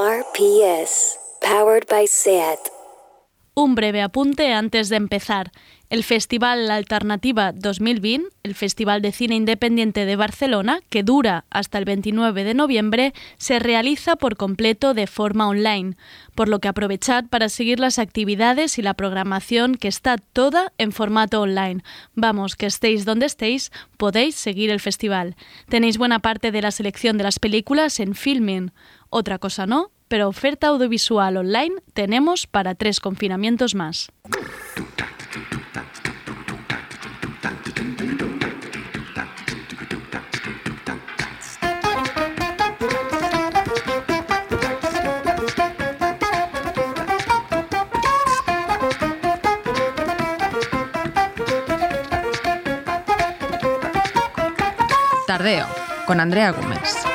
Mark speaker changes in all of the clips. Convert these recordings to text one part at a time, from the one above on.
Speaker 1: RPS, powered by SAT.
Speaker 2: Un breve apunte antes de empezar. El Festival Alternativa 2020, el Festival de Cine Independiente de Barcelona, que dura hasta el 29 de noviembre, se realiza por completo de forma online, por lo que aprovechad para seguir las actividades y la programación que está toda en formato online. Vamos, que estéis donde estéis, podéis seguir el festival. Tenéis buena parte de la selección de las películas en Filming. Otra cosa no, pero oferta audiovisual online tenemos para tres confinamientos más.
Speaker 3: Con Andrea Gómez.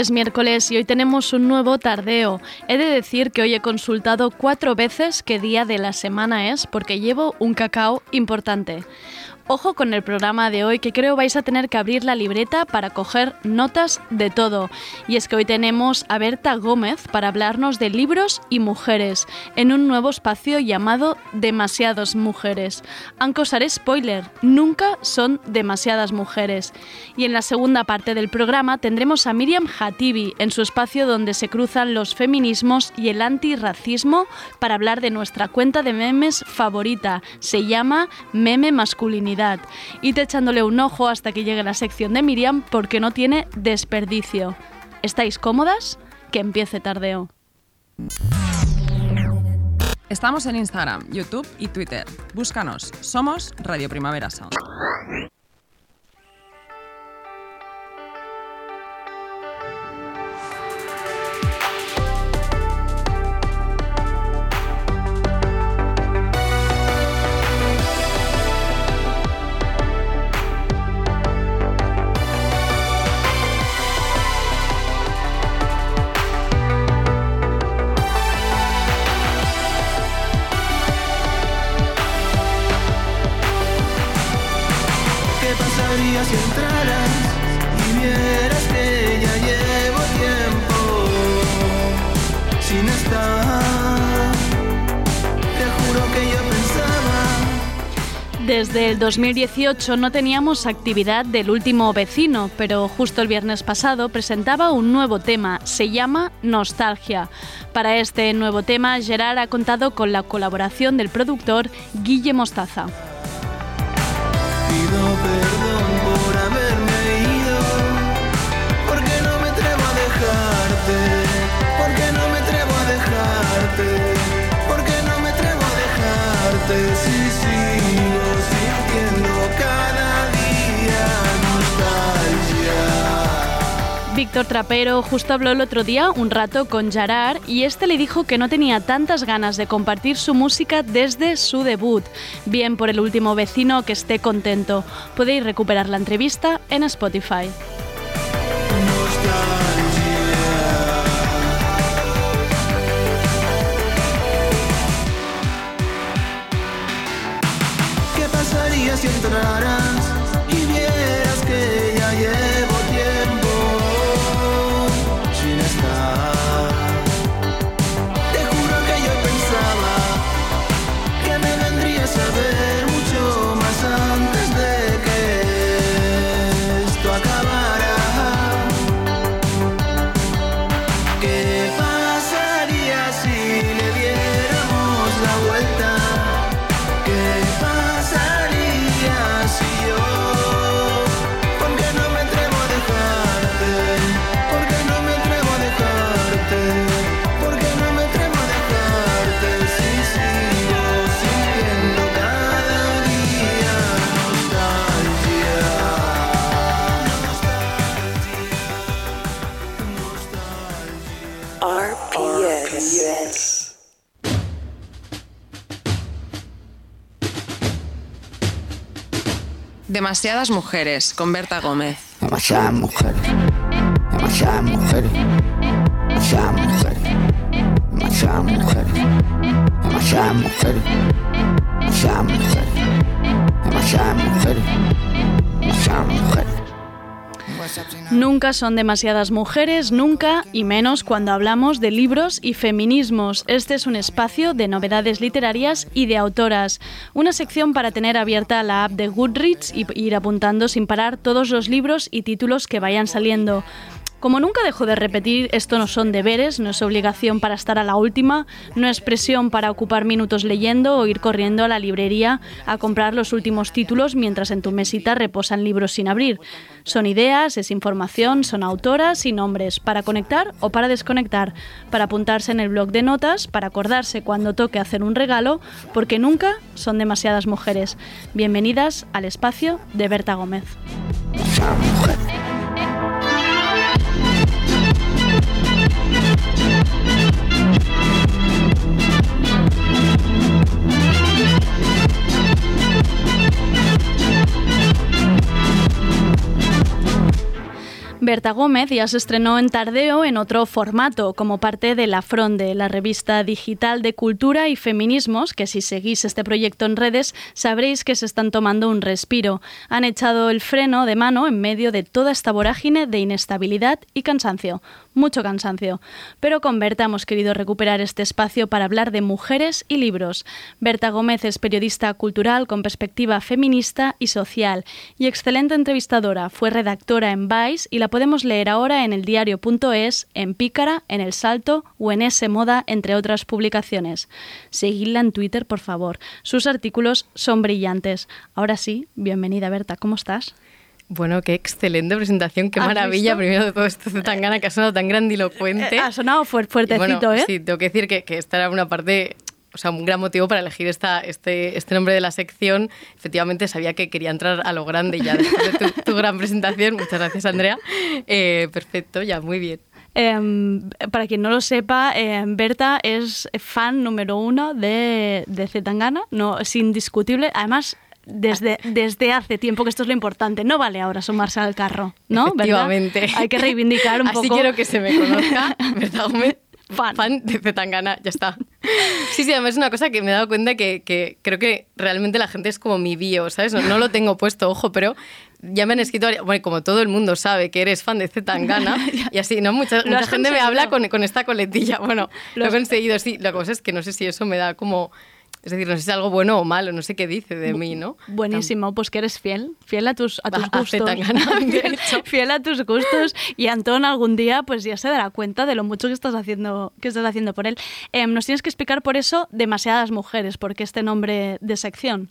Speaker 2: Es miércoles y hoy tenemos un nuevo tardeo. He de decir que hoy he consultado cuatro veces qué día de la semana es porque llevo un cacao importante. Ojo con el programa de hoy que creo vais a tener que abrir la libreta para coger notas de todo. Y es que hoy tenemos a Berta Gómez para hablarnos de libros y mujeres en un nuevo espacio llamado Demasiadas Mujeres. Aunque os haré spoiler, nunca son demasiadas mujeres. Y en la segunda parte del programa tendremos a Miriam Hatibi en su espacio donde se cruzan los feminismos y el antirracismo para hablar de nuestra cuenta de memes favorita. Se llama Meme Masculinidad y te echándole un ojo hasta que llegue la sección de Miriam porque no tiene desperdicio. ¿Estáis cómodas? Que empiece tardeo.
Speaker 3: Estamos en Instagram, YouTube y Twitter. Búscanos. Somos Radio Primavera Sound.
Speaker 2: 2018 no teníamos actividad del último vecino, pero justo el viernes pasado presentaba un nuevo tema, se llama Nostalgia. Para este nuevo tema, Gerard ha contado con la colaboración del productor Guille Mostaza. Víctor Trapero justo habló el otro día un rato con Gerard y este le dijo que no tenía tantas ganas de compartir su música desde su debut. Bien por el último vecino que esté contento. Podéis recuperar la entrevista en Spotify.
Speaker 4: ¿Qué pasaría si
Speaker 3: Demasiadas mujeres, con Berta Gómez.
Speaker 2: Nunca son demasiadas mujeres, nunca, y menos cuando hablamos de libros y feminismos. Este es un espacio de novedades literarias y de autoras. Una sección para tener abierta la app de Goodreads y ir apuntando sin parar todos los libros y títulos que vayan saliendo. Como nunca dejo de repetir, esto no son deberes, no es obligación para estar a la última, no es presión para ocupar minutos leyendo o ir corriendo a la librería a comprar los últimos títulos mientras en tu mesita reposan libros sin abrir. Son ideas, es información, son autoras y nombres, para conectar o para desconectar, para apuntarse en el blog de notas, para acordarse cuando toque hacer un regalo, porque nunca son demasiadas mujeres. Bienvenidas al espacio de Berta Gómez. Berta Gómez ya se estrenó en Tardeo en otro formato, como parte de La Fronde, la revista digital de cultura y feminismos, que si seguís este proyecto en redes sabréis que se están tomando un respiro. Han echado el freno de mano en medio de toda esta vorágine de inestabilidad y cansancio. Mucho cansancio. Pero con Berta hemos querido recuperar este espacio para hablar de mujeres y libros. Berta Gómez es periodista cultural con perspectiva feminista y social y excelente entrevistadora. Fue redactora en Vice y la podemos leer ahora en el diario.es, en Pícara, en El Salto o en S Moda, entre otras publicaciones. Seguidla en Twitter, por favor. Sus artículos son brillantes. Ahora sí, bienvenida Berta, ¿cómo estás?
Speaker 5: Bueno, qué excelente presentación, qué
Speaker 2: ¿Has
Speaker 5: maravilla.
Speaker 2: visto?
Speaker 5: Primero de todo esto tan gana que ha sonado tan grandilocuente.
Speaker 2: Eh, ha sonado fuertecito,
Speaker 5: bueno,
Speaker 2: ¿eh?
Speaker 5: Sí, tengo que decir que, que esta era una parte, o sea, un gran motivo para elegir esta, este, este nombre de la sección. Efectivamente, sabía que quería entrar a lo grande ya después de tu, tu gran presentación. Muchas gracias, Andrea. Eh, perfecto, ya, muy bien.
Speaker 2: Em, para quien no lo sepa, em, Berta es fan número uno de, de Zetangana, no, es indiscutible. Además, desde, desde hace tiempo, que esto es lo importante, no vale ahora sumarse al carro, ¿no? ¿Verdad?
Speaker 5: Efectivamente.
Speaker 2: Hay que reivindicar un
Speaker 5: Así
Speaker 2: poco.
Speaker 5: quiero que se me conozca, ¿verdad, Gómez?
Speaker 2: Fan.
Speaker 5: Fan de Zetangana, ya está. Sí, sí, además es una cosa que me he dado cuenta que, que creo que realmente la gente es como mi bio, ¿sabes? No, no lo tengo puesto, ojo, pero ya me han escrito, bueno, como todo el mundo sabe que eres fan de Zetangana, y así, ¿no? Mucha, mucha gente me habla con, con esta coletilla. Bueno,
Speaker 2: Lo
Speaker 5: lo he conseguido, sí. La cosa es que no sé si eso me da como... Es decir, no sé si es algo bueno o malo, no sé qué dice de mí, ¿no?
Speaker 2: Buenísimo, pues que eres fiel, fiel a tus, a tus gustos. Fiel a tus gustos y Antón algún día pues ya se dará cuenta de lo mucho que estás haciendo, que estás haciendo por él. Em, nos tienes que explicar por eso demasiadas mujeres, porque este nombre de sección.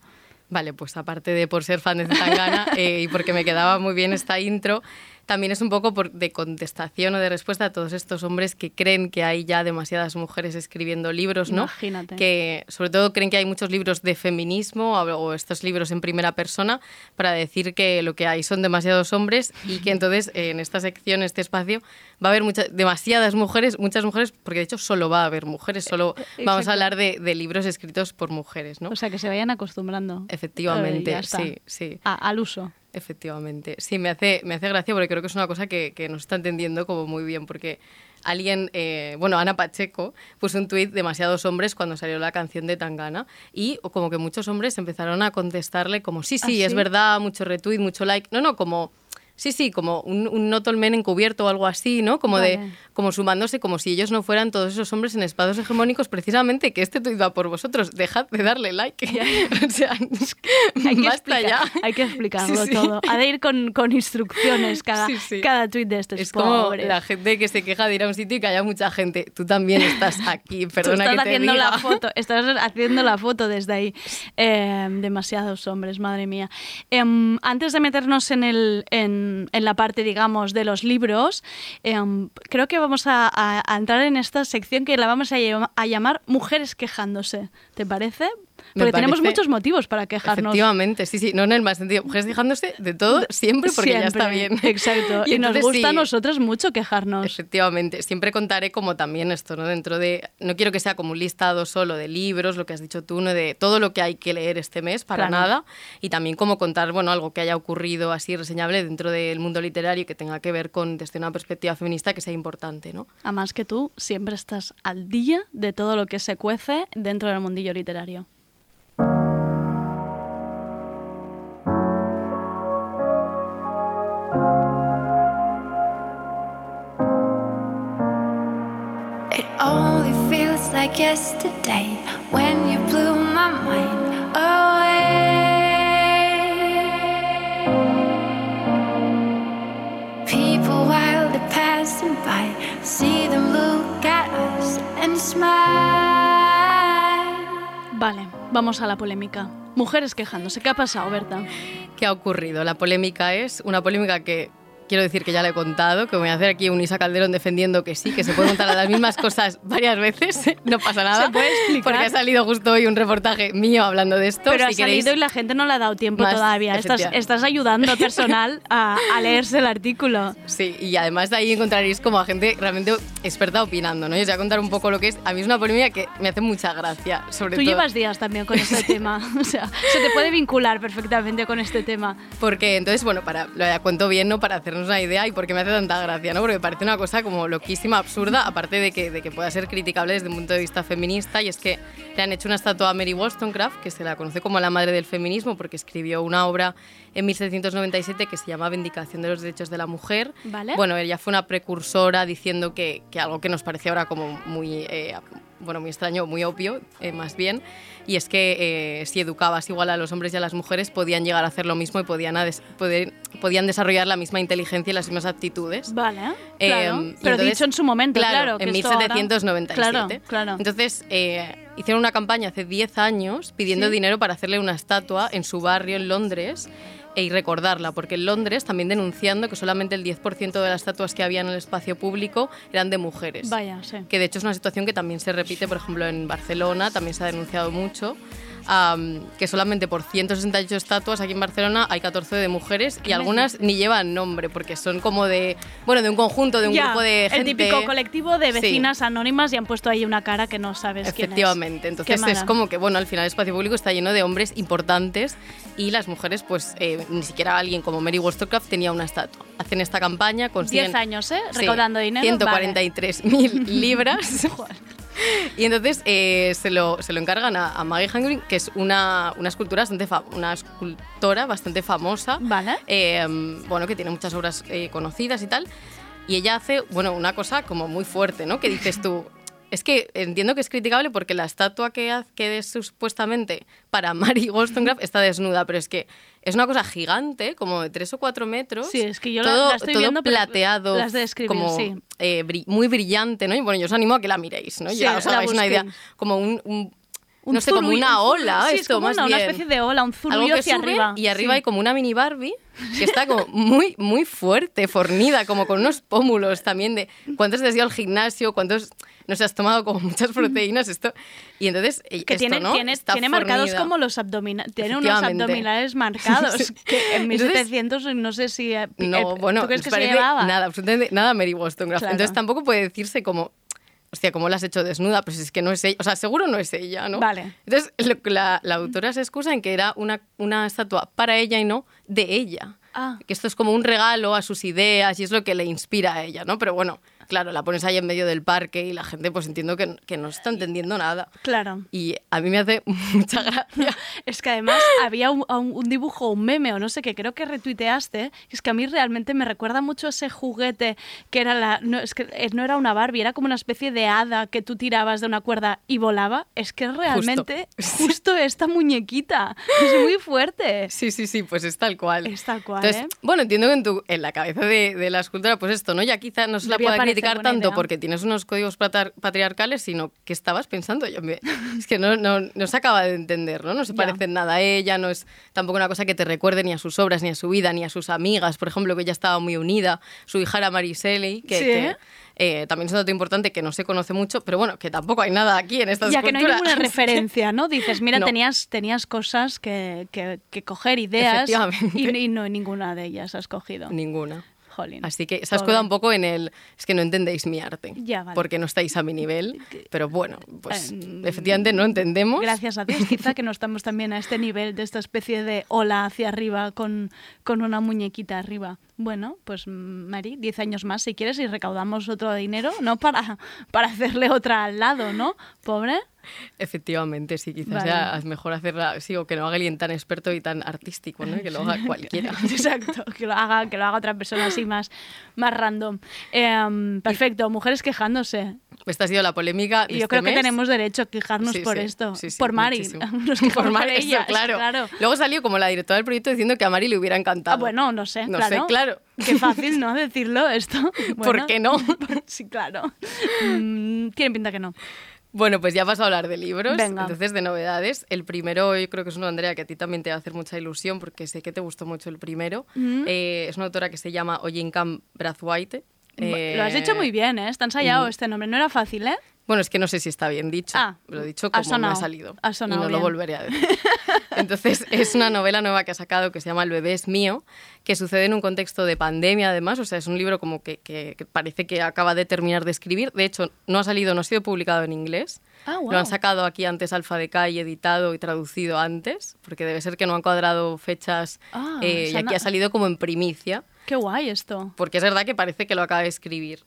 Speaker 5: Vale, pues aparte de por ser fan de Zetangana eh, y porque me quedaba muy bien esta intro, también es un poco por, de contestación o de respuesta a todos estos hombres que creen que hay ya demasiadas mujeres escribiendo libros, ¿no?
Speaker 2: Imagínate.
Speaker 5: Que sobre todo creen que hay muchos libros de feminismo o, o estos libros en primera persona para decir que lo que hay son demasiados hombres y que entonces eh, en esta sección, este espacio, va a haber muchas, demasiadas mujeres, muchas mujeres, porque de hecho solo va a haber mujeres, solo
Speaker 2: Eh,
Speaker 5: vamos
Speaker 2: exacto.
Speaker 5: a hablar de, de libros escritos por mujeres, ¿no?
Speaker 2: O sea, que se vayan acostumbrando.
Speaker 5: Efectivamente,
Speaker 2: Eh,
Speaker 5: sí, sí.
Speaker 2: A- al uso.
Speaker 5: Efectivamente. Sí, me hace, me hace gracia porque creo que es una cosa que, que nos está entendiendo como muy bien, porque alguien, eh, bueno, Ana Pacheco puso un tuit demasiados hombres cuando salió la canción de Tangana y como que muchos hombres empezaron a contestarle como, sí, sí,
Speaker 2: ¿Ah,
Speaker 5: es
Speaker 2: sí?
Speaker 5: verdad, mucho retweet, mucho like. No, no, como... Sí, sí, como un, un encubierto o algo así, ¿no? Como
Speaker 2: Vale.
Speaker 5: de, como sumándose, como si ellos no fueran todos esos hombres en espados hegemónicos, precisamente que este tuit va por vosotros. Dejad de darle like. o sea,
Speaker 2: Hay que,
Speaker 5: basta
Speaker 2: explicar-
Speaker 5: ya.
Speaker 2: hay que explicarlo
Speaker 5: Sí, sí.
Speaker 2: todo. Ha de ir con, con instrucciones cada,
Speaker 5: Sí,
Speaker 2: cada tweet de estos
Speaker 5: Es como
Speaker 2: pobres.
Speaker 5: la gente que se queja de ir a un sitio y que haya mucha gente. Tú también estás aquí,
Speaker 2: Tú
Speaker 5: perdona
Speaker 2: estás
Speaker 5: que te
Speaker 2: haciendo
Speaker 5: diga.
Speaker 2: la foto, estás haciendo la foto desde ahí. Eh, demasiados hombres, madre mía. Em, antes de meternos en, el, en, en la parte, digamos, de los libros, em, creo que vamos a, entrar en esta sección que la vamos a, a llamar Mujeres quejándose. ¿Te parece? Porque tenemos muchos motivos para quejarnos.
Speaker 5: Efectivamente, sí, sí, no en el más sentido. Mujeres quejándose de todo siempre porque ya está bien.
Speaker 2: Exacto. Y, nos
Speaker 5: entonces
Speaker 2: gusta a nosotras mucho quejarnos.
Speaker 5: Efectivamente, siempre contaré como también esto, ¿no? Dentro de, no quiero que sea como un listado solo de libros, lo que has dicho tú, ¿no? De todo lo que hay que leer este mes, para
Speaker 2: Claro.
Speaker 5: nada, y también como contar, bueno, algo que haya ocurrido así reseñable dentro del mundo literario que tenga que ver con, desde una perspectiva feminista, que sea importante, ¿no?
Speaker 2: Además que tú siempre estás al día de todo lo que se cuece dentro del mundillo literario.
Speaker 6: Like yesterday when you blew my mind away. People while they're passing by, see them look at us and smile.
Speaker 2: Vale, vamos a la polémica. Mujeres quejándose. ¿Qué ha pasado, Berta?
Speaker 5: ¿Qué ha ocurrido? La polémica es una polémica que quiero decir que ya le he contado, que voy a hacer aquí un Isa Calderón defendiendo que sí, que se puede contar las mismas cosas varias veces, no pasa nada.
Speaker 2: ¿Se puede explicar?
Speaker 5: Porque ha salido justo hoy un reportaje mío hablando de esto.
Speaker 2: Pero
Speaker 5: si
Speaker 2: ha
Speaker 5: queréis-
Speaker 2: salido y la gente no le ha dado tiempo
Speaker 5: Más,
Speaker 2: todavía. Estás, estás ayudando personal a, a leerse el artículo.
Speaker 5: Sí, y además de ahí encontraréis como a gente realmente experta opinando, ¿no? Y os voy a contar un poco lo que es. A mí es una polémica que me hace mucha gracia, sobre
Speaker 2: Tú
Speaker 5: todo.
Speaker 2: llevas días también con este tema. O sea, se te puede vincular perfectamente con este tema.
Speaker 5: Porque entonces, bueno, para, lo cuento bien, ¿no? Para una idea y porque me hace tanta gracia, ¿no? Porque parece una cosa como loquísima, absurda, aparte de que, de que pueda ser criticable desde un punto de vista feminista, y es que le han hecho una estatua a Mary Wollstonecraft, que se la conoce como la madre del feminismo, porque escribió una obra en 1797 que se llama Vindicación de los Derechos de la Mujer.
Speaker 2: Vale.
Speaker 5: Bueno, ella fue una precursora diciendo que, que algo que nos parece ahora como muy... eh, bueno, muy extraño, muy obvio, eh, más bien, y es que eh, si educabas igual a los hombres y a las mujeres, podían llegar a hacer lo mismo y podían, des- poder- podían desarrollar la misma inteligencia y las mismas aptitudes.
Speaker 2: Vale,
Speaker 5: Eh,
Speaker 2: claro. Pero
Speaker 5: entonces-
Speaker 2: dicho en su momento, claro. que
Speaker 5: en
Speaker 2: esto ahora-
Speaker 5: 1797.
Speaker 2: Claro, claro.
Speaker 5: Entonces, eh, hicieron una campaña hace 10 años pidiendo
Speaker 2: Sí.
Speaker 5: dinero para hacerle una estatua en su barrio en Londres y recordarla, porque en Londres también denunciando que solamente el 10% de las estatuas que había en el espacio público eran de mujeres.
Speaker 2: Vaya, sí.
Speaker 5: Que de hecho es una situación que también se repite, por ejemplo, en Barcelona, también se ha denunciado mucho. Am, que solamente por 168 estatuas aquí en Barcelona hay 14 de mujeres y algunas ni llevan nombre porque son como de bueno de un conjunto de un
Speaker 2: Ya,
Speaker 5: grupo de gente
Speaker 2: El típico colectivo de
Speaker 5: Sí.
Speaker 2: vecinas anónimas y han puesto ahí una cara que no sabes quién es.
Speaker 5: Efectivamente, entonces
Speaker 2: Qué
Speaker 5: es
Speaker 2: mala.
Speaker 5: como que, bueno, al final el espacio público está lleno de hombres importantes y las mujeres, pues eh, ni siquiera alguien como Mary Wollstonecraft tenía una estatua. Hacen esta campaña, consiguen...
Speaker 2: 10 años, ¿eh?
Speaker 5: Sí,
Speaker 2: Recaudando dinero.
Speaker 5: 143.000 libras. y entonces eh, se, lo, se lo encargan a, a Maggie Hangring, que es una, una, escultura bastante una escultora bastante famosa.
Speaker 2: Vale.
Speaker 5: eh, bueno, que tiene muchas obras eh, conocidas y tal. Y ella hace, bueno, una cosa como muy fuerte, ¿no? Que dices tú, es que entiendo que es criticable porque la estatua que, que es supuestamente para Mary Wollstonecraft está desnuda, pero es que es una cosa gigante, como de 3 o 4 metros.
Speaker 2: Sí, es que yo la-
Speaker 5: todo,
Speaker 2: la estoy
Speaker 5: todo
Speaker 2: viendo,
Speaker 5: plateado,
Speaker 2: la has de
Speaker 5: como
Speaker 2: sí.
Speaker 5: eh, bri- muy brillante, ¿no? Y bueno, yo os animo a que la miréis, ¿no?
Speaker 2: Sí,
Speaker 5: ya os hagáis una idea. Como un, un-
Speaker 2: Un
Speaker 5: no sé, como una ola,
Speaker 2: Sí,
Speaker 5: esto
Speaker 2: es como
Speaker 5: más
Speaker 2: una, una
Speaker 5: bien.
Speaker 2: especie de ola, un zurullo hacia
Speaker 5: sube
Speaker 2: arriba.
Speaker 5: y arriba
Speaker 2: Sí.
Speaker 5: hay como una mini Barbie que está como muy, muy fuerte, fornida, como con unos pómulos también de cuántos has ido al gimnasio, cuántos, no sé, has tomado como muchas proteínas, esto. Y entonces, eh,
Speaker 2: que
Speaker 5: esto,
Speaker 2: tiene,
Speaker 5: ¿no?
Speaker 2: tiene,
Speaker 5: Está
Speaker 2: tiene marcados como los abdominales. Tiene unos abdominales marcados.
Speaker 5: Sí.
Speaker 2: Que en
Speaker 5: Entonces-
Speaker 2: 1700 no sé si. eh,
Speaker 5: No,
Speaker 2: eh,
Speaker 5: bueno,
Speaker 2: ¿tú crees que se llevaba?
Speaker 5: nada, absolutamente nada Mary Wollstonecraft.
Speaker 2: Claro.
Speaker 5: Entonces tampoco puede decirse como, hostia, ¿cómo la has hecho desnuda? Pues es que no es ella, o sea, seguro no es ella, ¿no?
Speaker 2: Vale.
Speaker 5: Entonces lo la, la autora se excusa en que era una, una estatua para ella y no de ella.
Speaker 2: Ah.
Speaker 5: Que esto es como un regalo a sus ideas y es lo que le inspira a ella, ¿no? Pero bueno, claro, la pones ahí en medio del parque y la gente pues entiendo que, que no está entendiendo nada.
Speaker 2: Claro.
Speaker 5: Y a mí me hace mucha gracia.
Speaker 2: Es que además había un, un- dibujo, un meme o no sé qué, creo que retuiteaste. Es que a mí realmente me recuerda mucho ese juguete que era la. No, es que eh, no era una Barbie, era como una especie de hada que tú tirabas de una cuerda y volaba. Es que realmente justo, esta muñequita. Es muy fuerte.
Speaker 5: Sí, sí, sí, pues es tal cual.
Speaker 2: Es tal cual,
Speaker 5: Entonces,
Speaker 2: ¿eh?
Speaker 5: bueno, entiendo que en, tu, en la cabeza de, de la escultora, pues esto, ¿no? Ya quizá no se la pueda criticar tanto
Speaker 2: idea.
Speaker 5: porque tienes unos códigos patri- patriarcales, sino que estabas pensando. Yo me- es que no, no, no se acaba de entender, ¿no? No se parece en nada a ella, no es tampoco una cosa que te recuerde ni a sus obras, ni a su vida, ni a sus amigas. Por ejemplo, que ella estaba muy unida. Su hija era Mariseli, que,
Speaker 2: Sí.
Speaker 5: que, eh, también es un dato importante que no se conoce mucho, pero bueno, que tampoco hay nada aquí en esta
Speaker 2: Ya que no hay ninguna referencia, ¿no? Dices, mira,
Speaker 5: No.
Speaker 2: tenías, tenías cosas que, que- que coger, ideas, y, y no ninguna de ellas has cogido.
Speaker 5: Ninguna.
Speaker 2: Jolín.
Speaker 5: Así que se ha
Speaker 2: Pobre.
Speaker 5: escudado un poco en el... Es que no entendéis mi arte.
Speaker 2: Ya, vale.
Speaker 5: Porque no estáis a mi nivel. Pero bueno, pues
Speaker 2: Eh,
Speaker 5: efectivamente no entendemos.
Speaker 2: Gracias a Dios, quizá que no estamos también a este nivel de esta especie de ola hacia arriba con, con una muñequita arriba. Bueno, pues Mari, 10 años más si quieres y recaudamos otro dinero, ¿no? Para, para hacerle otra al lado, ¿no? Pobre.
Speaker 5: Efectivamente, sí, quizás
Speaker 2: Vale.
Speaker 5: es mejor hacerla, sí, o que no haga alguien tan experto y tan artístico, ¿no? Que lo haga cualquiera.
Speaker 2: Exacto, que lo haga, que lo haga otra persona así más, más random. Em, perfecto, mujeres quejándose.
Speaker 5: Esta ha sido la polémica de
Speaker 2: Y yo
Speaker 5: este
Speaker 2: creo que tenemos derecho a quejarnos
Speaker 5: Sí,
Speaker 2: por
Speaker 5: sí,
Speaker 2: esto.
Speaker 5: sí,
Speaker 2: por Mari. Nos
Speaker 5: por Mari,
Speaker 2: por
Speaker 5: claro.
Speaker 2: claro.
Speaker 5: Luego salió como la directora del proyecto diciendo que a Mari le hubiera encantado.
Speaker 2: Ah, bueno, no sé,
Speaker 5: No
Speaker 2: claro.
Speaker 5: sé, claro.
Speaker 2: Qué fácil, ¿no? Decirlo esto.
Speaker 5: ¿Por
Speaker 2: Bueno,
Speaker 5: qué no?
Speaker 2: Sí, claro. Mm, Tiene pinta que no.
Speaker 5: Bueno, pues ya vas a hablar de libros,
Speaker 2: Venga.
Speaker 5: entonces de novedades. El primero, yo creo que es uno, Andrea, que a ti también te va a hacer mucha ilusión porque sé que te gustó mucho el primero.
Speaker 2: Mm.
Speaker 5: Eh, es una autora que se llama Ojinkam Brathwaite. Eh,
Speaker 2: Lo has hecho muy bien, ¿eh? Está ensayado este nombre. No era fácil, ¿eh?
Speaker 5: Bueno, es que no sé si está bien dicho.
Speaker 2: Ah,
Speaker 5: lo he dicho
Speaker 2: ha
Speaker 5: como me
Speaker 2: sonado,
Speaker 5: ha salido.
Speaker 2: ha
Speaker 5: y no
Speaker 2: bien.
Speaker 5: lo volveré a decir. Entonces, es una novela nueva que ha sacado que se llama El bebé es mío, que sucede en un contexto de pandemia, además. O sea, es un libro como que, que- que parece que acaba de terminar de escribir. De hecho, no ha salido, no ha sido publicado en inglés.
Speaker 2: Ah,
Speaker 5: Lo
Speaker 2: guau.
Speaker 5: han sacado aquí antes Alfa de Kai, editado y traducido antes, porque debe ser que no han cuadrado fechas.
Speaker 2: Ah,
Speaker 5: eh, y aquí ha salido como en primicia
Speaker 2: Qué guay esto.
Speaker 5: porque es verdad que parece que lo acaba de escribir.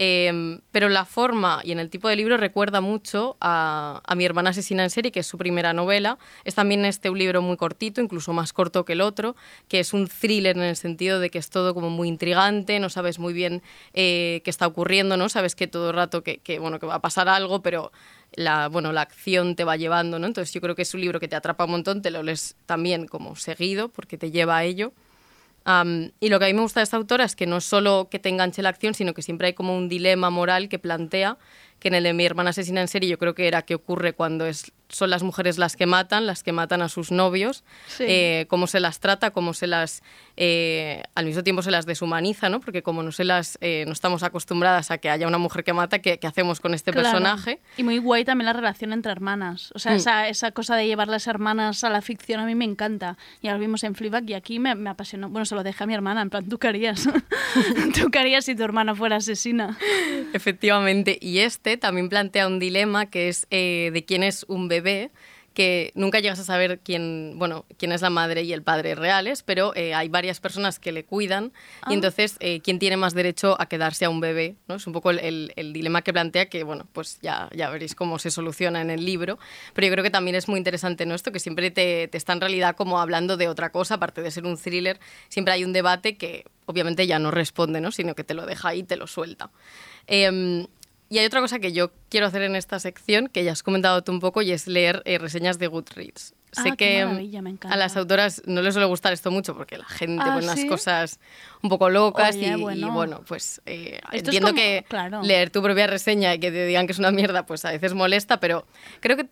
Speaker 5: Eh, pero la forma y en el tipo de libro recuerda mucho a, a Mi hermana asesina en serie, que es su primera novela. Es también este un libro muy cortito, incluso más corto que el otro, que es un thriller en el sentido de que es todo como muy intrigante, no sabes muy bien eh, qué está ocurriendo, ¿no? Sabes que todo el rato que, que, bueno, que va a pasar algo, pero la, bueno, la acción te va llevando, ¿no? Entonces yo creo que es un libro que te atrapa un montón, te lo lees también como seguido, porque te lleva a ello. Y lo que a mí me gusta de esta autora es que no solo que te enganche la acción, sino que siempre hay como un dilema moral que plantea, que en el de mi hermana asesina en serie yo creo que era que ocurre cuando es, son las mujeres las que matan, las que matan a sus novios,
Speaker 2: Sí.
Speaker 5: eh, cómo se las trata, cómo se las, eh, al mismo tiempo se las deshumaniza, ¿no? Porque como no se las, eh, no estamos acostumbradas a que haya una mujer que mata, ¿qué, qué hacemos con este
Speaker 2: Claro.
Speaker 5: personaje?
Speaker 2: Y muy guay también la relación entre hermanas. O sea,
Speaker 5: Mm.
Speaker 2: esa, esa cosa de llevar las hermanas a la ficción a mí me encanta. Ya lo vimos en Fleabag y aquí me, me apasionó. Bueno, se lo dejé a mi hermana, en plan, ¿tú qué harías? ¿Tú qué harías si tu hermana fuera asesina?
Speaker 5: Efectivamente, y este también plantea un dilema que es eh, de quién es un bebé, que nunca llegas a saber quién, bueno, quién es la madre y el padre reales, pero eh, hay varias personas que le cuidan
Speaker 2: Ah.
Speaker 5: y entonces eh, quién tiene más derecho a quedarse a un bebé, ¿no? Es un poco el, el- el dilema que plantea que, bueno, pues ya, ya veréis cómo se soluciona en el libro, pero yo creo que también es muy interesante, ¿no? Esto que siempre te, te está en realidad como hablando de otra cosa, aparte de ser un thriller, siempre hay un debate que obviamente ya no responde, ¿no? Sino que te lo deja ahí y te lo suelta. Em, y hay otra cosa que yo quiero hacer en esta sección, que ya has comentado tú un poco, y es leer eh, reseñas de Goodreads.
Speaker 2: Ah,
Speaker 5: sé que a las autoras no les suele gustar esto mucho porque la gente
Speaker 2: Ah,
Speaker 5: pone unas
Speaker 2: ¿sí?
Speaker 5: cosas un poco locas
Speaker 2: Oye,
Speaker 5: y, y
Speaker 2: bueno.
Speaker 5: bueno, pues eh, entiendo
Speaker 2: como-
Speaker 5: que
Speaker 2: claro.
Speaker 5: leer tu propia reseña y que te digan que es una mierda, pues a veces molesta, pero creo que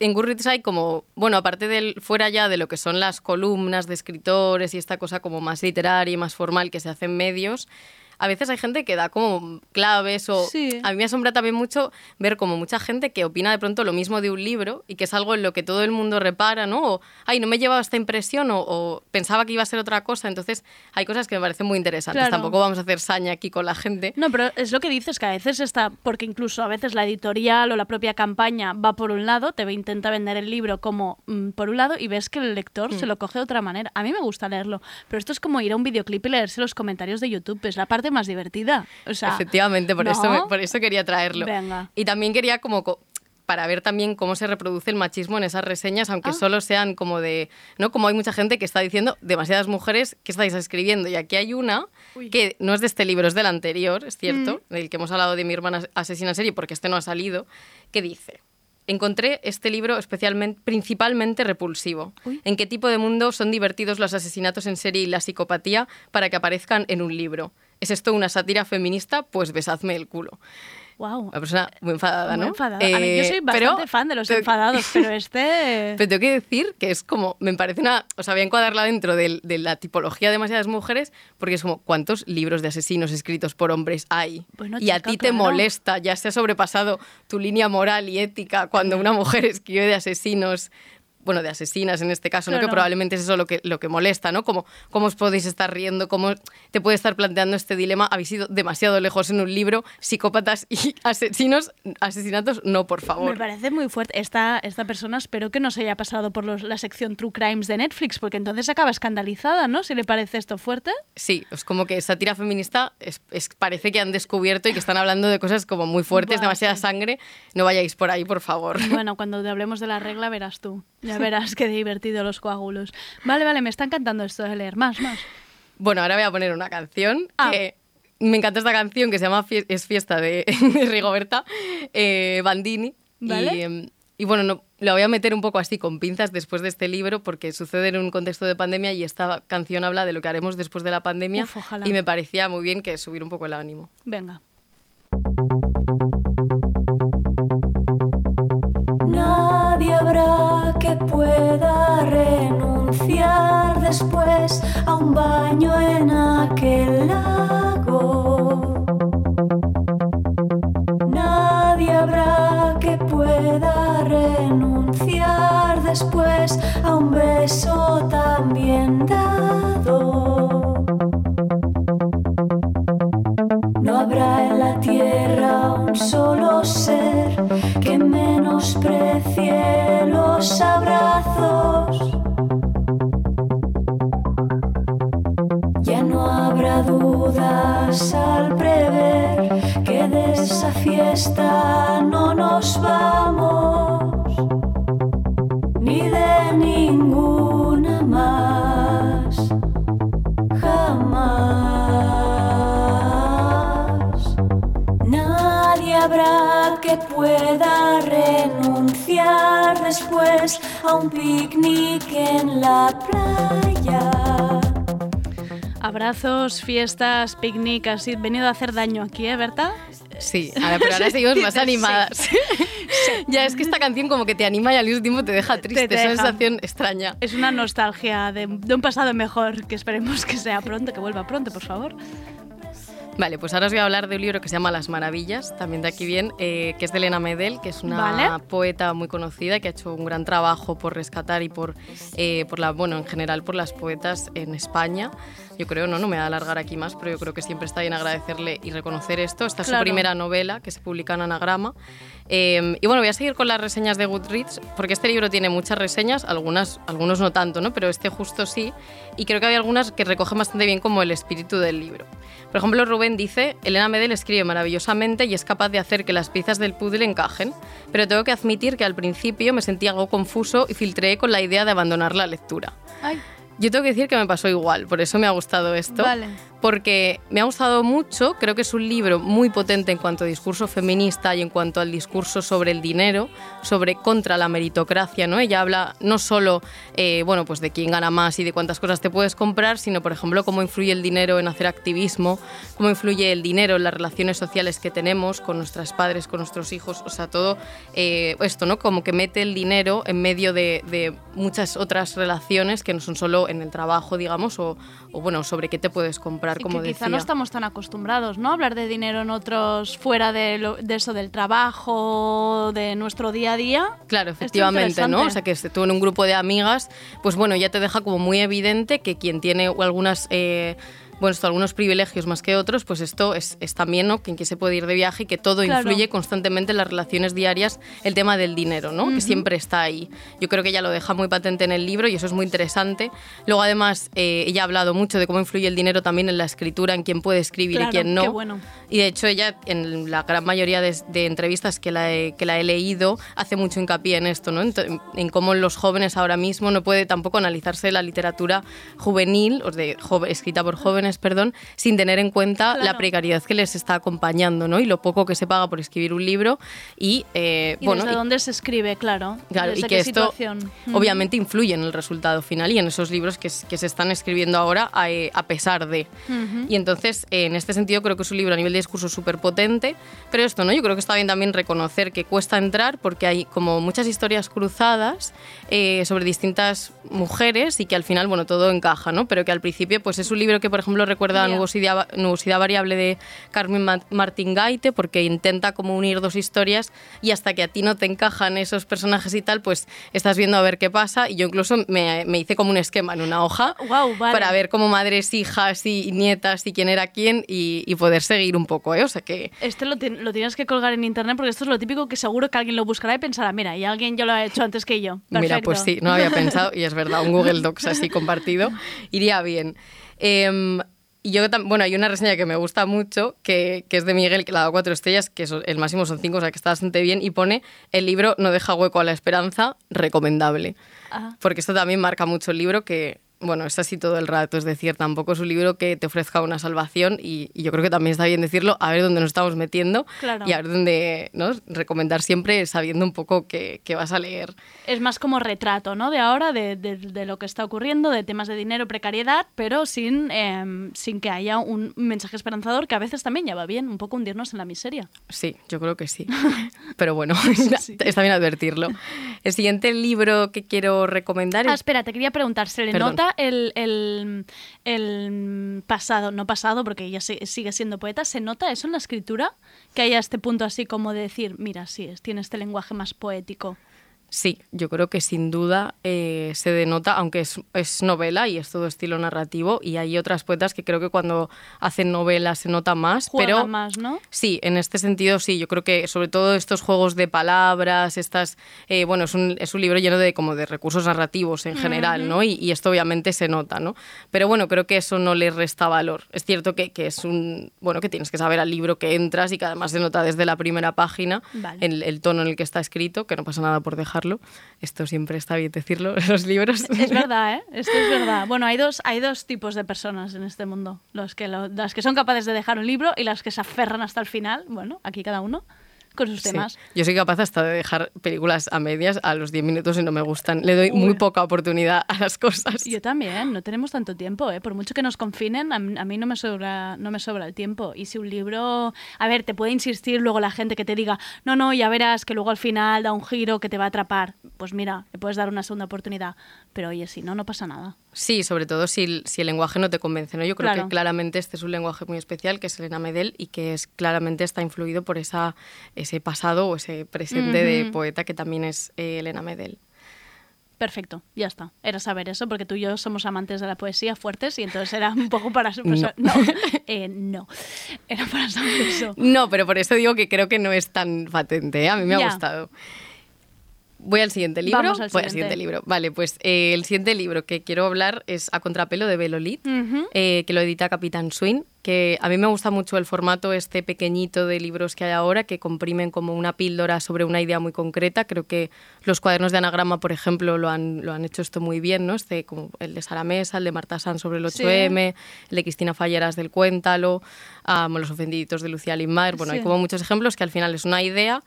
Speaker 5: en Goodreads hay como, bueno, aparte del fuera ya de lo que son las columnas de escritores y esta cosa como más literaria y más formal que se hace en medios, a veces hay gente que da como claves o
Speaker 2: Sí.
Speaker 5: a mí me asombra también mucho ver como mucha gente que opina de pronto lo mismo de un libro y que es algo en lo que todo el mundo repara, ¿no? O, ay, no me he llevado esta impresión o, o pensaba que iba a ser otra cosa. Entonces, hay cosas que me parecen muy interesantes.
Speaker 2: Claro.
Speaker 5: Tampoco vamos a hacer saña aquí con la gente.
Speaker 2: No, pero es lo que dices, que a veces está, porque incluso a veces la editorial o la propia campaña va por un lado, te intenta vender el libro como mm, por un lado y ves que el lector
Speaker 5: Mm.
Speaker 2: se lo coge de otra manera. A mí me gusta leerlo, pero esto es como ir a un videoclip y leerse los comentarios de YouTube, es la parte más divertida. O sea,
Speaker 5: Efectivamente, por,
Speaker 2: ¿no?
Speaker 5: eso, me- por eso quería traerlo.
Speaker 2: Venga.
Speaker 5: Y también quería como... co- para ver también cómo se reproduce el machismo en esas reseñas, aunque
Speaker 2: Ah.
Speaker 5: solo sean como de, ¿no? Como hay mucha gente que está diciendo demasiadas mujeres que estáis escribiendo. Y aquí hay una
Speaker 2: Uy. Mm.
Speaker 5: que no es de este libro, es del anterior, es cierto, del que hemos hablado de mi hermana asesina en serie, porque este no ha salido, que dice. Encontré este libro especialmente, principalmente repulsivo.
Speaker 2: Uy.
Speaker 5: ¿En qué tipo de mundo son divertidos los asesinatos en serie y la psicopatía para que aparezcan en un libro? ¿Es esto una sátira feminista? Pues besadme el culo.
Speaker 2: Wow.
Speaker 5: Una persona muy enfadada,
Speaker 2: Muy
Speaker 5: ¿no?
Speaker 2: enfadada. A ver, yo soy
Speaker 5: Eh,
Speaker 2: bastante
Speaker 5: pero-
Speaker 2: fan de los enfadados, pero este...
Speaker 5: Pero tengo que decir que es como, me parece una, o sea, voy a encuadrarla dentro de, la tipología de demasiadas mujeres, porque es como, ¿cuántos libros de asesinos escritos por hombres hay?
Speaker 2: Bueno,
Speaker 5: y a ti te
Speaker 2: claro.
Speaker 5: molesta, ya se ha sobrepasado tu línea moral y ética cuando una mujer escribe de asesinos. Bueno, de asesinas en este caso, ¿no?
Speaker 2: Claro.
Speaker 5: que probablemente es eso lo que, lo que molesta, ¿no? Como, ¿Cómo os podéis estar riendo? ¿Cómo te puede estar planteando este dilema? Habéis ido demasiado lejos en un libro, psicópatas y asesinos, asesinatos, no, por favor.
Speaker 2: Me parece muy fuerte. Esta, esta persona espero que no se haya pasado por los- la sección True Crimes de Netflix, porque entonces acaba escandalizada, ¿no? Si le parece esto fuerte.
Speaker 5: Sí, es como que sátira feminista es, es- parece que han descubierto y que están hablando de cosas como muy fuertes, demasiada
Speaker 2: sí.
Speaker 5: sangre. No vayáis por ahí, por favor.
Speaker 2: Bueno, cuando te hablemos de la regla verás tú. Ya verás qué divertido los coágulos. Vale, vale, me está encantando esto de leer. Más, más.
Speaker 5: Bueno, ahora voy a poner una canción
Speaker 2: Ah.
Speaker 5: que me encanta esta canción que se llama Es fiesta de, de Rigoberta eh, Bandini.
Speaker 2: Vale.
Speaker 5: Y, em, y bueno, no, la voy a meter un poco así con pinzas después de este libro porque sucede en un contexto de pandemia y esta canción habla de lo que haremos después de la pandemia
Speaker 2: Uf, ojalá.
Speaker 5: y me parecía muy bien que subir un poco el ánimo.
Speaker 2: Venga.
Speaker 7: Nadie habrá que pueda renunciar después a un baño en aquel lago. Nadie habrá que pueda renunciar después a un beso tan bien dado.
Speaker 2: Fiestas, picnic, así venido a hacer daño aquí, ¿eh, Berta?
Speaker 5: Sí, ahora, pero ahora seguimos más
Speaker 2: Sí.
Speaker 5: animadas. ya es que esta canción como que te anima y al mismo tiempo te deja triste.
Speaker 2: te
Speaker 5: es una
Speaker 2: deja.
Speaker 5: sensación extraña.
Speaker 2: Es una nostalgia de, de un pasado mejor, que esperemos que sea pronto, que vuelva pronto, por favor.
Speaker 5: Vale, pues ahora os voy a hablar de un libro que se llama Las Maravillas, también de aquí bien, eh, que es de Elena Medel, que es una
Speaker 2: Vale.
Speaker 5: poeta muy conocida que ha hecho un gran trabajo por rescatar y por, eh, por la, bueno, en general por las poetas en España. Yo creo, no, no me voy a alargar aquí más, pero yo creo que siempre está bien agradecerle y reconocer esto. Esta es
Speaker 2: Claro.
Speaker 5: su primera novela que se publica en Anagrama. Eh, y bueno, voy a seguir con las reseñas de Goodreads, porque este libro tiene muchas reseñas, algunas, algunos no tanto, ¿no? pero este justo sí. Y creo que hay algunas que recogen bastante bien como el espíritu del libro. Por ejemplo, Rubén dice, Elena Medel escribe maravillosamente y es capaz de hacer que las piezas del puzzle encajen, pero tengo que admitir que al principio me sentí algo confuso y filtré con la idea de abandonar la lectura.
Speaker 2: Ay,
Speaker 5: Yo tengo que decir que me pasó igual, por eso me ha gustado esto.
Speaker 2: Vale.
Speaker 5: Porque me ha gustado mucho, creo que es un libro muy potente en cuanto a discurso feminista y en cuanto al discurso sobre el dinero, sobre contra la meritocracia, ¿no? Ella habla no solo, eh, bueno, pues de quién gana más y de cuántas cosas te puedes comprar, sino, por ejemplo, cómo influye el dinero en hacer activismo, cómo influye el dinero en las relaciones sociales que tenemos con nuestros padres, con nuestros hijos, o sea, todo eh, esto, ¿no? Como que mete el dinero en medio de, de muchas otras relaciones que no son solo en el trabajo, digamos, o, o, bueno, sobre qué te puedes comprar,
Speaker 2: y
Speaker 5: como
Speaker 2: que quizá no estamos tan acostumbrados, ¿no? A hablar de dinero en otros, fuera de, lo- de eso del trabajo, de nuestro día a día.
Speaker 5: Claro, efectivamente, ¿no? O sea, que tú en un grupo de amigas, pues bueno, ya te deja como muy evidente que quien tiene algunas... eh, bueno, esto, algunos privilegios más que otros, pues esto es, es también, ¿no? Quien que se puede ir de viaje y que todo
Speaker 2: Claro.
Speaker 5: influye constantemente en las relaciones diarias, el tema del dinero, ¿no? Que siempre está ahí. Yo creo que ella lo deja muy patente en el libro y eso es muy interesante. Luego, además, eh, ella ha hablado mucho de cómo influye el dinero también en la escritura, en quién puede escribir
Speaker 2: Claro,
Speaker 5: y quién no.
Speaker 2: qué bueno.
Speaker 5: Y de hecho ella, en la gran mayoría de, de entrevistas que la, he, que la he leído, hace mucho hincapié en esto, ¿no? en, en cómo los jóvenes ahora mismo no puede tampoco analizarse la literatura juvenil, o de, escrita por jóvenes, perdón, sin tener en cuenta la
Speaker 2: Claro.
Speaker 5: precariedad que les está acompañando, ¿no? Y lo poco que se paga por escribir un libro y, eh,
Speaker 2: ¿Y
Speaker 5: bueno,
Speaker 2: desde
Speaker 5: y-
Speaker 2: dónde se escribe? Claro.
Speaker 5: Claro,
Speaker 2: ¿Desde
Speaker 5: y que
Speaker 2: qué
Speaker 5: esto
Speaker 2: situación? Mm.
Speaker 5: obviamente influye en el resultado final y en esos libros que, que se están escribiendo ahora a, eh, a pesar de. Y entonces, eh, en este sentido, creo que es un libro a nivel de discurso súper potente, pero esto, ¿no? Yo creo que está bien también reconocer que cuesta entrar porque hay como muchas historias cruzadas eh, sobre distintas mujeres y que al final, bueno, todo encaja, ¿no? Pero que al principio, pues es un libro que, por ejemplo, recuerda a
Speaker 2: Ya.
Speaker 5: Nubosidad, Nubosidad Variable de Carmen Ma- Martín Gaite porque intenta como unir dos historias y hasta que a ti no te encajan esos personajes y tal, pues estás viendo a ver qué pasa y yo incluso me, me hice como un esquema en una hoja
Speaker 2: vale.
Speaker 5: para ver como madres, hijas y nietas y quién era quién y, y poder seguir un poco, ¿eh? O sea que...
Speaker 2: Este lo, ti- lo tienes que colgar en internet porque esto es lo típico que seguro que alguien lo buscará y pensará, mira, y alguien ya lo ha hecho antes que yo.
Speaker 5: Mira, pues sí, no había pensado, y es verdad, un Google Docs así compartido iría bien. Em, y yo, bueno, hay una reseña que me gusta mucho, que, que es de Miguel, que le ha dado cuatro estrellas, que eso- el máximo son cinco, o sea que está bastante bien, y pone, el libro no deja hueco a la esperanza, recomendable. Porque esto también marca mucho el libro que, bueno, es así todo el rato, es decir, tampoco es un libro que te ofrezca una salvación y, y yo creo que también está bien decirlo, a ver dónde nos estamos metiendo
Speaker 2: Claro.
Speaker 5: y a ver dónde, ¿no? Recomendar siempre sabiendo un poco qué qué vas a leer.
Speaker 2: Es más como retrato, ¿no? De ahora, de, de- de lo que está ocurriendo, de temas de dinero, precariedad, pero sin, em, sin que haya un mensaje esperanzador que a veces también ya va bien, un poco hundirnos en la miseria.
Speaker 5: Sí, yo creo que sí. Pero bueno, está bien advertirlo. El siguiente libro que quiero recomendar
Speaker 2: Ah,
Speaker 5: es...
Speaker 2: espera, te quería preguntar, ¿se le
Speaker 5: Perdón.
Speaker 2: nota el, el- pasado, no pasado, porque ella si- sigue siendo poeta, ¿se nota eso en la escritura? Que haya este punto así como de decir, mira, sí, tiene este lenguaje más poético.
Speaker 5: Sí, yo creo que sin duda eh, se denota, aunque es, es novela y es todo estilo narrativo, y hay otras poetas que creo que cuando hacen novela se nota más, pero...
Speaker 2: más, ¿no?
Speaker 5: Sí, en este sentido sí, yo creo que sobre todo estos juegos de palabras, estas, eh, bueno, es un, es un libro lleno de como de recursos narrativos en general, ¿no? Y, y esto obviamente se nota, ¿no? Pero bueno, creo que eso no le resta valor. Es cierto que, que es un, bueno, que tienes que saber al libro que entras y que además se nota desde la primera página
Speaker 2: Vale.
Speaker 5: el, el tono en el que está escrito, que no pasa nada por Esto siempre está bien decirlo los libros.
Speaker 2: Es verdad, ¿eh? Esto es verdad. Bueno, hay dos, hay dos tipos de personas en este mundo. Los que lo- las que son capaces de dejar un libro y las que se aferran hasta el final. Bueno, aquí cada uno con sus
Speaker 5: Sí.
Speaker 2: temas.
Speaker 5: Yo soy capaz hasta de dejar películas a medias a los 10 minutos y no me gustan. Le doy muy
Speaker 2: Uy.
Speaker 5: poca oportunidad a las cosas.
Speaker 2: Yo también, no tenemos tanto tiempo, ¿eh? Por mucho que nos confinen, a, mí- a mí no me, sobra, no me sobra el tiempo. Y si un libro, a ver, te puede insistir luego la gente que te diga, no, no, ya verás que luego al final da un giro que te va a atrapar. Pues mira, le puedes dar una segunda oportunidad. Pero oye, si no, no pasa nada.
Speaker 5: Sí, sobre todo si el, si el lenguaje no te convence. ¿no? Yo creo
Speaker 2: Claro.
Speaker 5: que claramente este es un lenguaje muy especial, que es Elena Medel, y que es, claramente está influido por esa, ese pasado o ese presente de poeta que también es eh, Elena Medel.
Speaker 2: Perfecto, ya está. Era saber eso, porque tú y yo somos amantes de la poesía fuertes y entonces era un poco para... pues,
Speaker 5: No.
Speaker 2: no, eh, no. era para saber eso.
Speaker 5: No, pero por eso digo que creo que no es tan patente. ¿eh? A mí me ha gustado. Voy al siguiente libro.
Speaker 2: Vamos al
Speaker 5: Voy al
Speaker 2: siguiente.
Speaker 5: siguiente libro. Vale, pues eh, el siguiente libro que quiero hablar es A Contrapelo de Belolit,
Speaker 2: Ujú.
Speaker 5: eh, que lo edita Capitán Swing, que a mí me gusta mucho el formato este pequeñito de libros que hay ahora, que comprimen como una píldora sobre una idea muy concreta. Creo que los cuadernos de anagrama, por ejemplo, lo han, lo han hecho esto muy bien, ¿no? Este, como el de Sara Mesa, el de Marta Sanz sobre el
Speaker 2: Sí.
Speaker 5: 8M, el de Cristina Falleras del Cuéntalo, ah, Los ofendiditos de Lucía Limar. Bueno, hay
Speaker 2: Sí.
Speaker 5: como muchos ejemplos que al final es una idea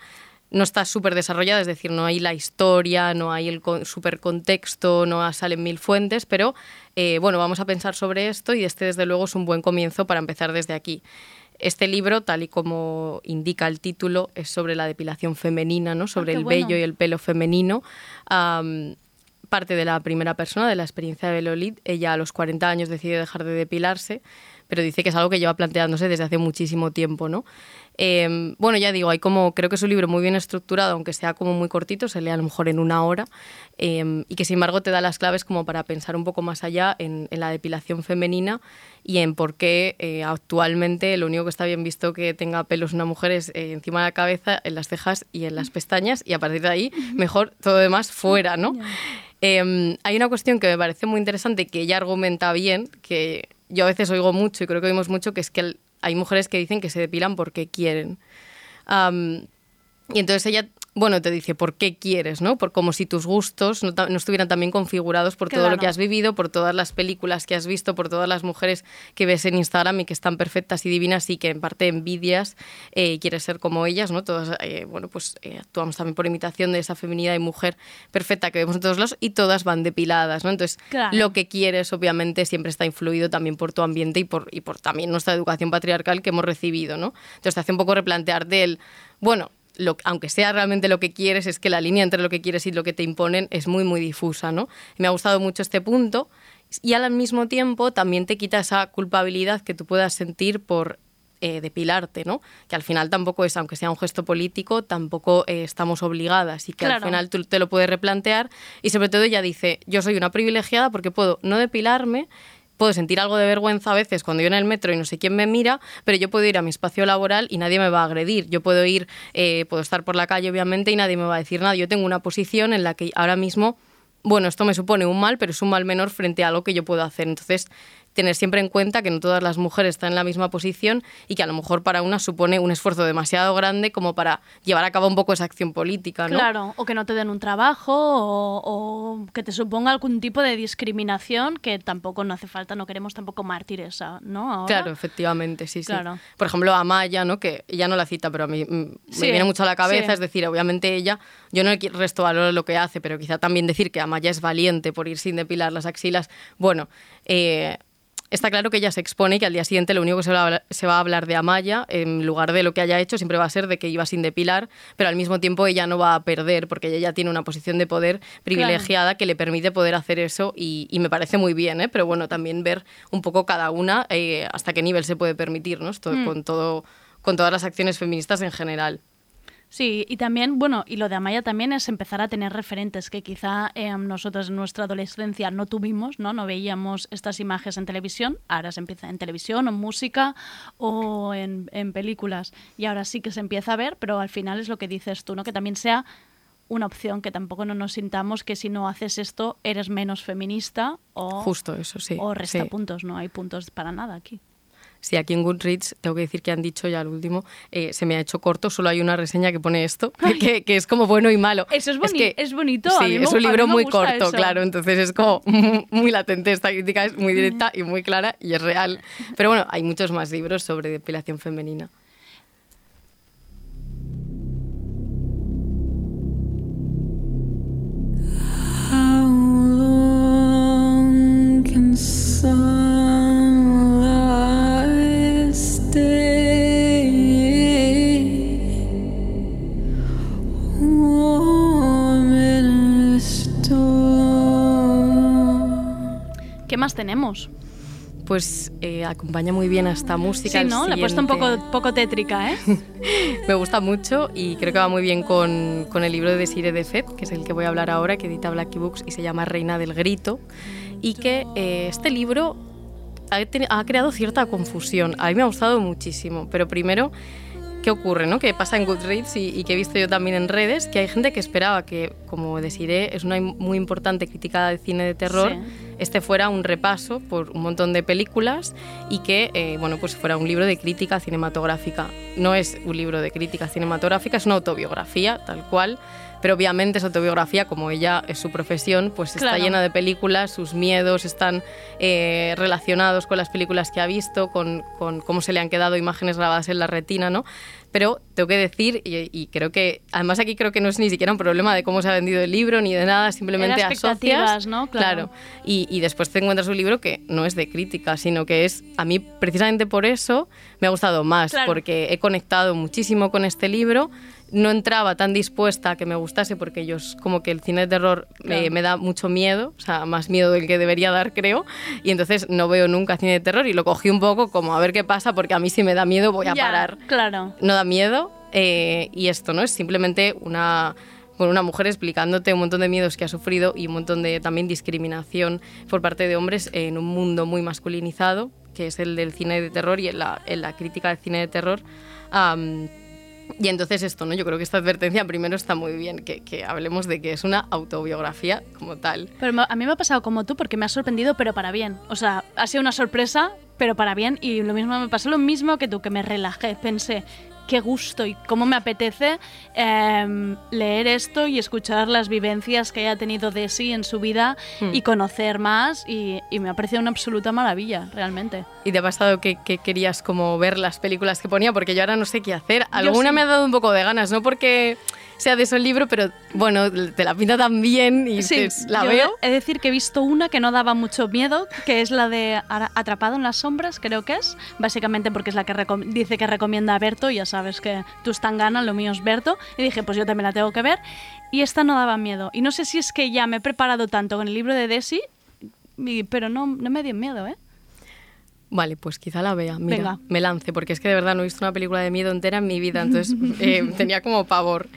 Speaker 5: no está súper desarrollada, es decir, no hay la historia, no hay el súper contexto, no salen mil fuentes, pero eh, bueno, vamos a pensar sobre esto y este desde luego es un buen comienzo para empezar desde aquí. Este libro, tal y como indica el título, es sobre la depilación femenina, ¿no? sobre
Speaker 2: Ah, qué
Speaker 5: el
Speaker 2: bueno.
Speaker 5: vello y el pelo femenino. Parte de la primera persona, de la experiencia de Belolit. Ella a los 40 años decide dejar de depilarse, pero dice que es algo que lleva planteándose desde hace muchísimo tiempo, ¿no? Eh, bueno, ya digo, hay como, creo que es un libro muy bien estructurado, aunque sea como muy cortito, se lee a lo mejor en una hora, eh, y que sin embargo te da las claves como para pensar un poco más allá en, en la depilación femenina y en por qué eh, actualmente lo único que está bien visto que tenga pelos una mujer es eh, encima de la cabeza, en las cejas y en las pestañas, y a partir de ahí, mejor todo demás fuera, ¿no? Eh, hay una cuestión que me parece muy interesante que ella argumenta bien, que yo a veces oigo mucho y creo que oímos mucho, que es que el- hay mujeres que dicen que se depilan porque quieren. Y entonces ella bueno, te dice por qué quieres, ¿no? Por como si tus gustos no, estuvieran también configurados por todo lo que has vivido, por todas las películas que has visto, por todas las mujeres que ves en Instagram y que están perfectas y divinas y que en parte envidias eh, y quieres ser como ellas, ¿no? Todas, eh, bueno, pues eh, actuamos también por imitación de esa feminidad y mujer perfecta que vemos en todos lados y todas van depiladas, ¿no? Entonces,
Speaker 2: Claro.
Speaker 5: lo que quieres obviamente siempre está influido también por tu ambiente y por, y por también nuestra educación patriarcal que hemos recibido, ¿no? Entonces te hace un poco replantearte el, bueno, lo- aunque sea realmente lo que quieres, es que la línea entre lo que quieres y lo que te imponen es muy, muy difusa, ¿no? Y me ha gustado mucho este punto y al mismo tiempo también te quita esa culpabilidad que tú puedas sentir por eh, depilarte, ¿no? Que al final tampoco es, aunque sea un gesto político, tampoco eh, estamos obligadas y que al final tú te lo puedes replantear y sobre todo ella dice, yo soy una privilegiada porque puedo no depilarme, puedo sentir algo de vergüenza a veces cuando yo en el metro y no sé quién me mira, pero yo puedo ir a mi espacio laboral y nadie me va a agredir. Yo puedo ir, eh, puedo estar por la calle obviamente y nadie me va a decir nada. Yo tengo una posición en la que ahora mismo, bueno, esto me supone un mal, pero es un mal menor frente a algo que yo puedo hacer. Entonces, tener siempre en cuenta que no todas las mujeres están en la misma posición y que a lo mejor para una supone un esfuerzo demasiado grande como para llevar a cabo un poco esa acción política, ¿no?
Speaker 2: Claro, o que no te den un trabajo o, o que te suponga algún tipo de discriminación que tampoco no hace falta, no queremos tampoco mártires. ¿no? Ahora.
Speaker 5: Claro, efectivamente, sí, sí.
Speaker 2: Claro.
Speaker 5: Por ejemplo, Amaya, ¿no? que ella no la cita, pero a mí
Speaker 2: Sí,
Speaker 5: me viene mucho a la cabeza,
Speaker 2: sí.
Speaker 5: es decir, obviamente ella, yo no le resto valor a lo que hace, pero quizá también decir que Amaya es valiente por ir sin depilar las axilas, bueno, eh, está claro que ella se expone y que al día siguiente lo único que se va, a hablar, se va a hablar de Amaya, en lugar de lo que haya hecho, siempre va a ser de que iba sin depilar, pero al mismo tiempo ella no va a perder, porque ella ya tiene una posición de poder privilegiada que le permite poder hacer eso y, y me parece muy bien, ¿eh? pero bueno, también ver un poco cada una eh, hasta qué nivel se puede permitir, ¿no? Esto
Speaker 2: Mm.
Speaker 5: con, todo, con todas las acciones feministas en general.
Speaker 2: Sí, y también, bueno, y lo de Amaya también es empezar a tener referentes que quizá eh, nosotros en nuestra adolescencia no tuvimos, ¿no? No veíamos estas imágenes en televisión, ahora se empieza en televisión, o en música o en, en películas, y ahora sí que se empieza a ver, pero al final es lo que dices tú, ¿no? Que también sea una opción, que tampoco no nos sintamos que si no haces esto eres menos feminista o,
Speaker 5: Justo eso, sí.
Speaker 2: o resta
Speaker 5: sí.
Speaker 2: puntos, no hay puntos para nada aquí.
Speaker 5: Sí, aquí en Goodreads tengo que decir que han dicho ya al último, eh, se me ha hecho corto, solo hay una reseña que pone esto, que, que es como bueno y malo.
Speaker 2: Eso es boni-
Speaker 5: que-
Speaker 2: es bonito,
Speaker 5: Sí, es un libro muy corto,
Speaker 2: eso.
Speaker 5: claro, entonces es como muy latente esta crítica, es muy directa y muy clara y es real. Pero bueno, hay muchos más libros sobre depilación femenina.
Speaker 2: ¿Qué más tenemos?
Speaker 5: Pues eh, acompaña muy bien a esta música.
Speaker 2: Sí, ¿no? Le he puesto un poco, poco tétrica, ¿eh?
Speaker 5: Me gusta mucho y creo que va muy bien con, con el libro de Desiree de Fed, que es el que voy a hablar ahora, que edita Blacky Books y se llama Reina del Grito. Y que eh, este libro ha, ha creado cierta confusión. A mí me ha gustado muchísimo, pero primero, ¿qué ocurre? No? Que pasa en Goodreads y, y que he visto yo también en redes, que hay gente que esperaba que, como Desiree es una muy importante crítica de cine de terror,
Speaker 2: Sí.
Speaker 5: este fuera un repaso por un montón de películas y que eh, bueno pues fuera un libro de crítica cinematográfica no es un libro de crítica cinematográfica es una autobiografía tal cual pero obviamente esa autobiografía como ella es su profesión pues está
Speaker 2: Claro.
Speaker 5: llena de películas sus miedos están eh, relacionados con las películas que ha visto con, con cómo se le han quedado imágenes grabadas en la retina no pero tengo que decir y, y creo que además aquí creo que no es ni siquiera un problema de cómo se ha vendido el libro ni de nada simplemente asocias
Speaker 2: ¿no? Claro.
Speaker 5: y, y después te encuentras un libro que no es de crítica, sino que es, a mí precisamente por eso me ha gustado más,
Speaker 2: Claro.
Speaker 5: porque he conectado muchísimo con este libro. No entraba tan dispuesta a que me gustase, porque yo como que el cine de terror me,
Speaker 2: Claro.
Speaker 5: me da mucho miedo, o sea, más miedo del que debería dar, creo. Y entonces no veo nunca cine de terror y lo cogí un poco como a ver qué pasa, porque a mí si me da miedo voy a
Speaker 2: Ya,
Speaker 5: parar
Speaker 2: Claro.
Speaker 5: no da miedo eh, y esto no es simplemente una con una mujer explicándote un montón de miedos que ha sufrido y un montón de también discriminación por parte de hombres en un mundo muy masculinizado que es el del cine de terror y en la, en la crítica del cine de terror y entonces esto, ¿no? Yo creo que esta advertencia primero está muy bien, que, que hablemos de que es una autobiografía como tal.
Speaker 2: Pero a mí me ha pasado como tú porque me ha sorprendido, pero para bien. O sea, ha sido una sorpresa, pero para bien. Y lo mismo me pasó lo mismo que tú, que me relajé. Pensé, qué gusto y cómo me apetece em, leer esto y escuchar las vivencias que haya tenido Desi en su vida
Speaker 5: Hmm.
Speaker 2: y conocer más y, y me ha parecido una absoluta maravilla, realmente.
Speaker 5: ¿Y te ha pasado que, que querías como ver las películas que ponía? Porque yo ahora no sé qué hacer. Alguna
Speaker 2: sí.
Speaker 5: me ha dado un poco de ganas, no porque sea de eso el libro, pero bueno, te la pinta tan bien y
Speaker 2: Sí,
Speaker 5: la veo.
Speaker 2: He de decir que he visto una que no daba mucho miedo, que es la de Atrapado en las sombras, creo que es. Básicamente porque es la que dice que recomienda a Berto, ya sabes que tú están gana, lo mío es Berto. Y dije, pues yo también la tengo que ver. Y esta no daba miedo. Y no sé si es que ya me he preparado tanto con el libro de Desi, pero no, no me dio miedo, ¿eh?
Speaker 5: Vale, pues quizá la vea. Mira,
Speaker 2: Venga.
Speaker 5: me lance, porque es que de verdad no he visto una película de miedo entera en mi vida, entonces eh, tenía como pavor.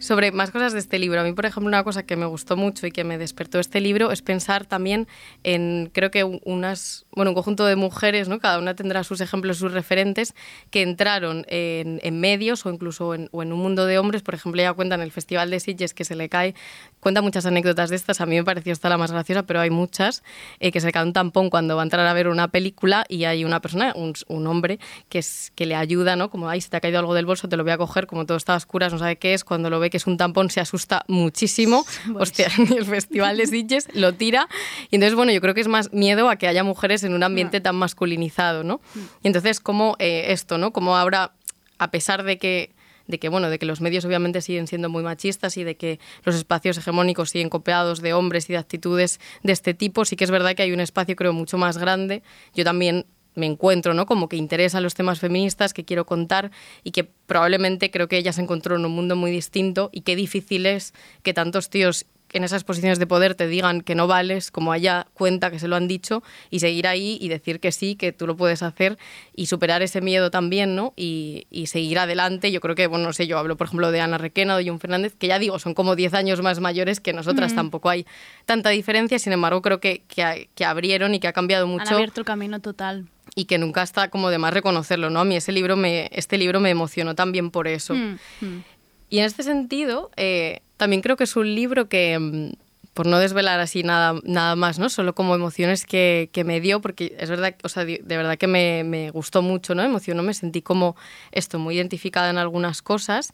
Speaker 5: Sobre más cosas de este libro. A mí, por ejemplo, una cosa que me gustó mucho y que me despertó este libro es pensar también en, creo que un- unas, bueno, un conjunto de mujeres, ¿no? Cada una tendrá sus ejemplos, sus referentes, que entraron en, en medios o incluso en, o en un mundo de hombres. Por ejemplo, ella cuenta en el Festival de Sitges que se le cae, cuenta muchas anécdotas de estas. A mí me pareció esta la más graciosa, pero hay muchas, eh, que se le cae un tampón cuando va a entrar a ver una película y hay una persona, un, un hombre, que, es, que le ayuda, ¿no? Como, ay, se te ha caído algo del bolso, te lo voy a coger, como todo está a oscuras, no sabe qué es. Cuando lo ve que es un tampón, se asusta muchísimo. Hostia, en el Festival de Sitges lo tira. Y entonces, bueno, yo creo que es más miedo a que haya mujeres en un ambiente tan masculinizado, ¿no? Y entonces, como eh, esto, ¿no? Como ahora, a pesar de que de que bueno de que los medios obviamente siguen siendo muy machistas y de que los espacios hegemónicos siguen copiados de hombres y de actitudes de este tipo sí que es verdad que hay un espacio creo mucho más grande yo también me encuentro, ¿no? Como que interesa los temas feministas que quiero contar y que probablemente creo que ella se encontró en un mundo muy distinto y qué difícil es que tantos tíos en esas posiciones de poder te digan que no vales, como ella cuenta que se lo han dicho, y seguir ahí y decir que sí, que tú lo puedes hacer y superar ese miedo también, ¿no? Y, y seguir adelante. Yo creo que, bueno, no sé, yo hablo, por ejemplo, de Ana Requena de Jun Fernández, que ya digo, son como 10 años más mayores que nosotras, tampoco hay tanta diferencia, sin embargo, creo que, que, que abrieron y que ha cambiado
Speaker 2: Han
Speaker 5: mucho
Speaker 2: abierto el camino total.
Speaker 5: Y que nunca está como de más reconocerlo, ¿no? A mí ese libro me, este libro me emocionó también por eso.
Speaker 2: Mm, mm.
Speaker 5: Y en este sentido, eh, también creo que es un libro que, mm, por no desvelar así nada, nada más, ¿no? Solo como emociones que, que me dio, porque es verdad, o sea, de de verdad que me, me gustó mucho, ¿no? Emocionó, me sentí como esto, muy identificada en algunas cosas.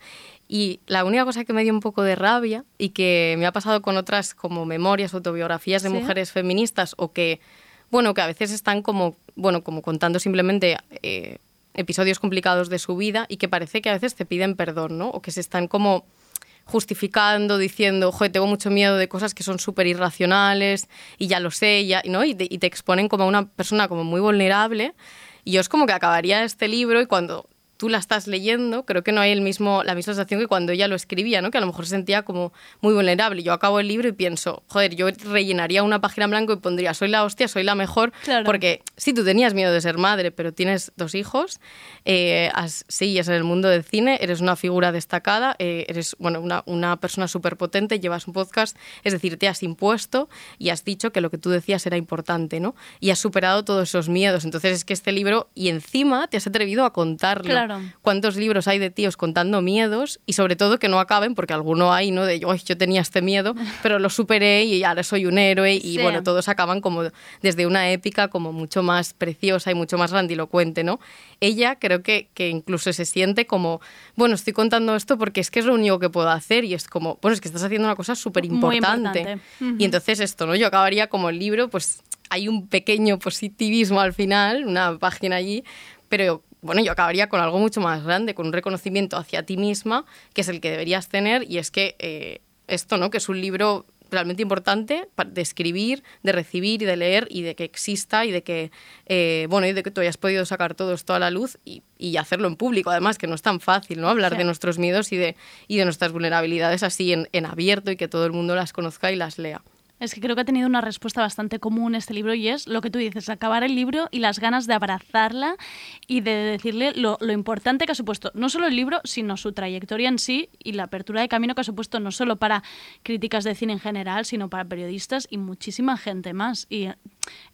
Speaker 5: Y la única cosa que me dio un poco de rabia y que me ha pasado con otras como memorias, autobiografías de
Speaker 2: ¿Sí?
Speaker 5: mujeres feministas o que, bueno, que a veces están como, bueno, como contando simplemente eh, episodios complicados de su vida y que parece que a veces te piden perdón, ¿no? O que se están como justificando, diciendo, joder, tengo mucho miedo de cosas que son súper irracionales y ya lo sé, ya, ¿no? Y te, exponen como a una persona como muy vulnerable. Y yo es como que acabaría este libro y cuando tú la estás leyendo, creo que no hay el mismo, la misma sensación que cuando ella lo escribía, ¿no? Que a lo mejor se sentía como muy vulnerable. Yo acabo el libro y pienso, joder, yo rellenaría una página en blanco y pondría, soy la hostia, soy la mejor,
Speaker 2: Claro.
Speaker 5: porque sí, tú tenías miedo de ser madre, pero tienes dos hijos, eh, sigues en el mundo del cine, eres una figura destacada, eh, eres bueno, una, una persona súper potente, llevas un podcast, es decir, te has impuesto y has dicho que lo que tú decías era importante, ¿no? Y has superado todos esos miedos. Entonces es que este libro, y encima te has atrevido a contarlo.
Speaker 2: Claro.
Speaker 5: ¿Cuántos libros hay de tíos contando miedos? Y sobre todo que no acaben, porque alguno hay, ¿no? De "Ay, yo tenía este miedo, pero lo superé y ahora soy un héroe. Y
Speaker 2: Sí.
Speaker 5: bueno, todos acaban como desde una épica como mucho más preciosa y mucho más grandilocuente, ¿no? Ella creo que, que incluso se siente como, bueno, estoy contando esto porque es que es lo único que puedo hacer y es como, bueno, es que estás haciendo una cosa súper importante.
Speaker 2: importante. Ujú.
Speaker 5: Y entonces esto, ¿no? Yo acabaría como el libro, pues hay un pequeño positivismo al final, una página allí, pero bueno, yo acabaría con algo mucho más grande, con un reconocimiento hacia ti misma, que es el que deberías tener, y es que eh, esto, ¿no? Que es un libro realmente importante de escribir, de recibir y de leer y de que exista y de que, eh, bueno, y de que tú hayas podido sacar todo esto a la luz y, y hacerlo en público, además, que no es tan fácil, ¿no? Hablar
Speaker 2: Sí.
Speaker 5: de nuestros miedos y de, y de nuestras vulnerabilidades así en, en abierto y que todo el mundo las conozca y las lea.
Speaker 2: Es que creo que ha tenido una respuesta bastante común este libro y es lo que tú dices, acabar el libro y las ganas de abrazarla y de decirle lo, lo importante que ha supuesto no solo el libro, sino su trayectoria en sí y la apertura de camino que ha supuesto no solo para críticas de cine en general, sino para periodistas y muchísima gente más. Y eh,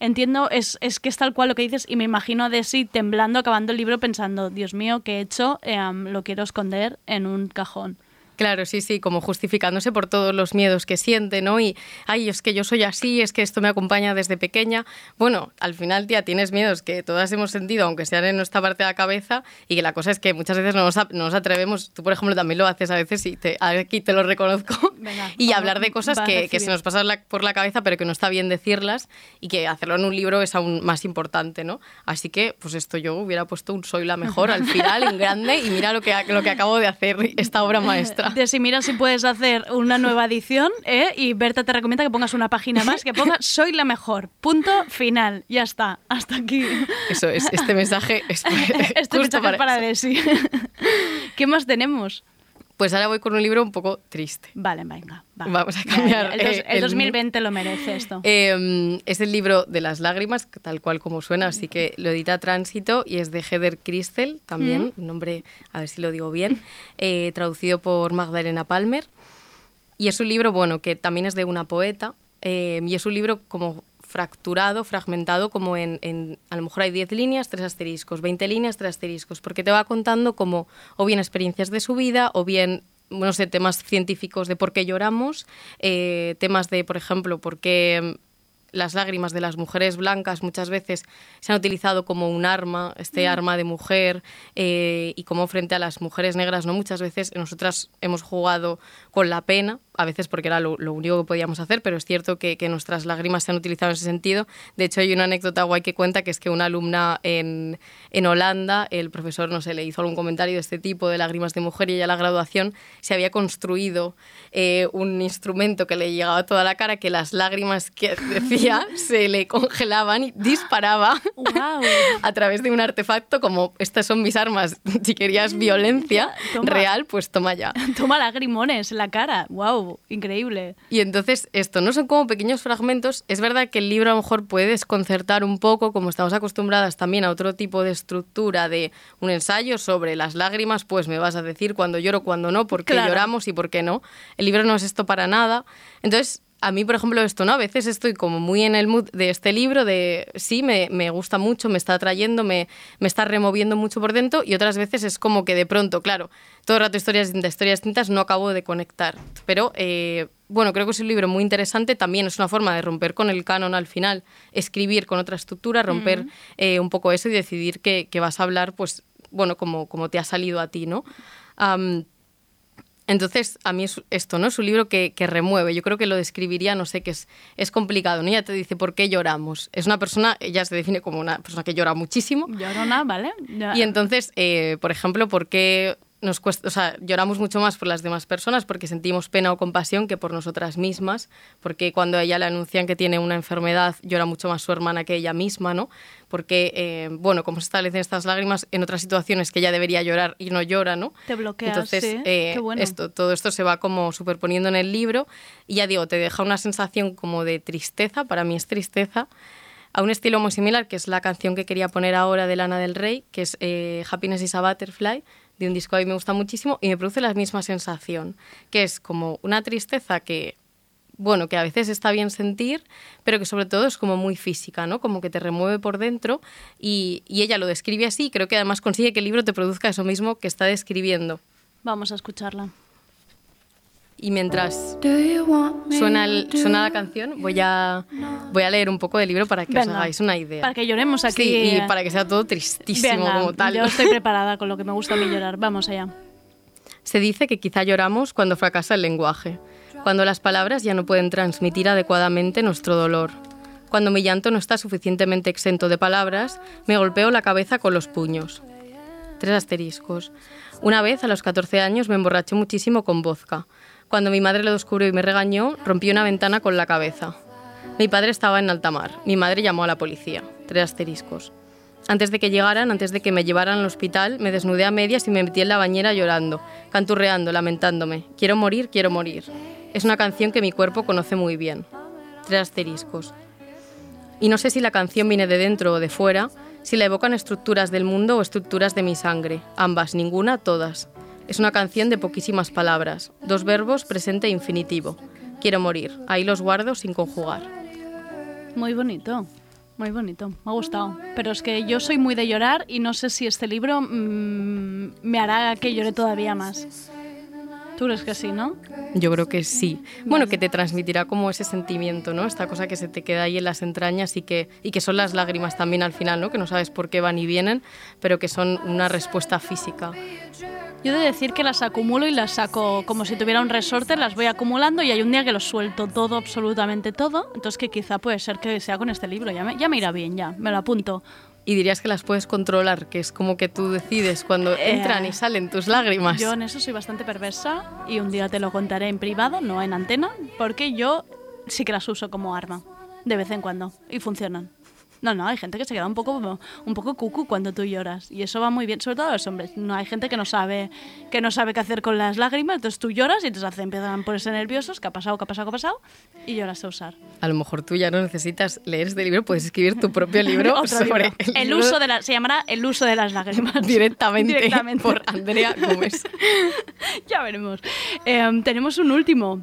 Speaker 2: entiendo, es, es que es tal cual lo que dices y me imagino a Desi temblando acabando el libro pensando, Dios mío, ¿qué he hecho? Eh, lo quiero esconder en un cajón.
Speaker 5: Claro, sí, sí, como justificándose por todos los miedos que siente, ¿no? Y, ay, es que yo soy así, es que esto me acompaña desde pequeña. Bueno, al final, tía, tienes miedos que todas hemos sentido, aunque sean en nuestra parte de la cabeza, y que la cosa es que muchas veces no nos, a- no nos atrevemos, tú por ejemplo también lo haces a veces y te, aquí te lo reconozco,
Speaker 2: Venga,
Speaker 5: y hablar de cosas que, se nos pasan la- por la cabeza, pero que no está bien decirlas, y que hacerlo en un libro es aún más importante, ¿no? Así que, pues esto yo hubiera puesto un Soy la mejor al final, en grande, y mira lo que, lo que acabo de hacer, esta obra maestra.
Speaker 2: De si mira si puedes hacer una nueva edición ¿eh? y Berta te recomienda que pongas una página más, que ponga soy la mejor. Punto final. Ya está. Hasta aquí.
Speaker 5: Eso es, este mensaje es
Speaker 2: Este
Speaker 5: justo
Speaker 2: mensaje para
Speaker 5: eso.
Speaker 2: Desi. ¿Qué más tenemos?
Speaker 5: Pues ahora voy con un libro un poco triste.
Speaker 2: Vale, venga. va.
Speaker 5: Vamos a cambiar,
Speaker 2: El, dos-
Speaker 5: eh,
Speaker 2: el
Speaker 5: el
Speaker 2: 2020 lo merece esto.
Speaker 5: Eh, es el libro de las lágrimas, tal cual como suena, así que lo edita Tránsito y es de Heather Christel, también, un nombre, a ver si lo digo bien, eh, traducido por Magdalena Palmer. Y es un libro, bueno, que también es de una poeta, eh, y es un libro como fracturado, fragmentado, como en, en- a lo mejor hay 10 líneas, 3 asteriscos, 20 líneas, 3 asteriscos, porque te va contando como o bien experiencias de su vida o bien no sé, temas científicos de por qué lloramos, eh, temas de, por ejemplo, por qué las lágrimas de las mujeres blancas muchas veces se han utilizado como un arma, este arma de mujer, eh, y como frente a las mujeres negras, ¿no? Muchas veces nosotras hemos jugado con la pena, a veces porque era lo, lo único que podíamos hacer, pero es cierto que, que nuestras lágrimas se han utilizado en ese sentido. De hecho, hay una anécdota guay que cuenta que es que una alumna en, en Holanda, el profesor, no sé, le hizo algún comentario de este tipo, de lágrimas de mujer, y ella a la graduación se había construido eh, un instrumento que le llegaba a toda la cara, que las lágrimas que decía se le congelaban y disparaba
Speaker 2: Guau.
Speaker 5: a través de un artefacto como estas son mis armas, si querías violencia
Speaker 2: Toma.
Speaker 5: real, pues toma ya.
Speaker 2: Toma lagrimones en la cara. Wow, increíble.
Speaker 5: Y entonces esto no son como pequeños fragmentos. Es verdad que el libro a lo mejor puede desconcertar un poco, como estamos acostumbradas también a otro tipo de estructura de un ensayo sobre las lágrimas, pues me vas a decir cuándo lloro, cuándo no, por qué
Speaker 2: Claro.
Speaker 5: lloramos y por qué no. El libro no es esto para nada. Entonces, a mí, por ejemplo, esto, ¿no? A veces estoy como muy en el mood de este libro, de sí, me, me gusta mucho, me está atrayendo, me, me está removiendo mucho por dentro, y otras veces es como que de pronto, claro, todo el rato historias distintas, historias distintas, no acabo de conectar. Pero, eh, bueno, creo que es un libro muy interesante, también es una forma de romper con el canon al final, escribir con otra estructura, romper eh, un poco eso y decidir que, que vas a hablar, pues, bueno, como, como te ha salido a ti, ¿no? Entonces, a mí es esto, ¿no? Es un libro que, que remueve. Yo creo que lo describiría, no sé, que es, es complicado, ¿no? Ella te dice por qué lloramos. Es una persona, ella se define como una persona que llora muchísimo.
Speaker 2: Llorona, ¿vale? Ya.
Speaker 5: Y entonces, eh, por ejemplo, ¿por qué nos cuesta, o sea, lloramos mucho más por las demás personas porque sentimos pena o compasión que por nosotras mismas? Porque cuando a ella le anuncian que tiene una enfermedad, llora mucho más su hermana que ella misma, ¿no? Porque, eh, bueno, como se establecen estas lágrimas en otras situaciones que ella debería llorar y no llora, ¿no?
Speaker 2: Te bloqueas,
Speaker 5: Entonces,
Speaker 2: sí.
Speaker 5: eh,
Speaker 2: Qué bueno.
Speaker 5: esto, todo esto se va como superponiendo en el libro y ya digo, te deja una sensación como de tristeza, para mí es tristeza, a un estilo muy similar, que es la canción que quería poner ahora de Lana del Rey, que es eh, Happiness is a Butterfly, de un disco que a mí me gusta muchísimo y me produce la misma sensación, que es como una tristeza que, bueno, que a veces está bien sentir, pero que sobre todo es como muy física, ¿no? Como que te remueve por dentro y, y ella lo describe así y creo que además consigue que el libro te produzca eso mismo que está describiendo.
Speaker 2: Vamos a escucharla.
Speaker 5: Y mientras suena, el-
Speaker 7: to
Speaker 5: suena la canción, voy a, voy a leer un poco del libro para que os
Speaker 2: Venga,
Speaker 5: hagáis una idea.
Speaker 2: Para que lloremos aquí.
Speaker 5: Sí, y para que sea todo tristísimo
Speaker 2: Venga,
Speaker 5: como tal.
Speaker 2: Yo estoy preparada con lo que me gusta a mí llorar. Vamos allá.
Speaker 5: Se dice que quizá lloramos cuando fracasa el lenguaje, cuando las palabras ya no pueden transmitir adecuadamente nuestro dolor. Cuando mi llanto no está suficientemente exento de palabras, me golpeo la cabeza con los puños. Tres asteriscos. Una vez, a los 14 años, me emborraché muchísimo con vodka. Cuando mi madre lo descubrió y me regañó, rompí una ventana con la cabeza. Mi padre estaba en alta mar. Mi madre llamó a la policía. Tres asteriscos. Antes de que llegaran, antes de que me llevaran al hospital, me desnudé a medias y me metí en la bañera llorando, canturreando, lamentándome. Quiero morir, quiero morir. Es una canción que mi cuerpo conoce muy bien. Tres asteriscos. Y no sé si la canción viene de dentro o de fuera, si la evocan estructuras del mundo o estructuras de mi sangre. Ambas, ninguna, todas. Es una canción de poquísimas palabras, dos verbos, presente e infinitivo. Quiero morir. Ahí los guardo sin conjugar.
Speaker 2: Muy bonito. Muy bonito. Me ha gustado. Pero es que yo soy muy de llorar y no sé si este libro mm, me hará que llore todavía más. Tú crees que sí, ¿no?
Speaker 5: Yo creo que sí. Bueno, que te transmitirá como ese sentimiento, ¿no? Esta cosa que se te queda ahí en las entrañas y que, y que son las lágrimas también al final, ¿no? Que no sabes por qué van y vienen, pero que son una respuesta física.
Speaker 2: Yo he de decir que las acumulo y las saco como si tuviera un resorte, las voy acumulando y hay un día que lo suelto todo, absolutamente todo. Entonces que quizá puede ser que sea con este libro, ya me, ya me irá bien, ya, me lo apunto.
Speaker 5: Y dirías que las puedes controlar, que es como que tú decides cuando
Speaker 2: Eh,
Speaker 5: entran y salen tus lágrimas.
Speaker 2: Yo en eso soy bastante perversa y un día te lo contaré en privado, no en antena, porque yo sí que las uso como arma, de vez en cuando, y funcionan. No, no, hay gente que se queda un poco, un poco cucu cuando tú lloras y eso va muy bien, sobre todo a los hombres. No hay gente que no sabe que no sabe qué hacer con las lágrimas, entonces tú lloras y entonces empiezan a ponerse nerviosos, qué ha pasado, qué ha pasado, qué ha pasado, y lloras a usar.
Speaker 5: A lo mejor tú ya no necesitas leer este libro, puedes escribir tu propio libro sobre
Speaker 2: libro. el,
Speaker 5: libro
Speaker 2: uso de la, se llamará el uso de las lágrimas
Speaker 5: directamente,
Speaker 2: Directamente.
Speaker 5: por Andrea Gómez.
Speaker 2: ya veremos. Em, tenemos un último.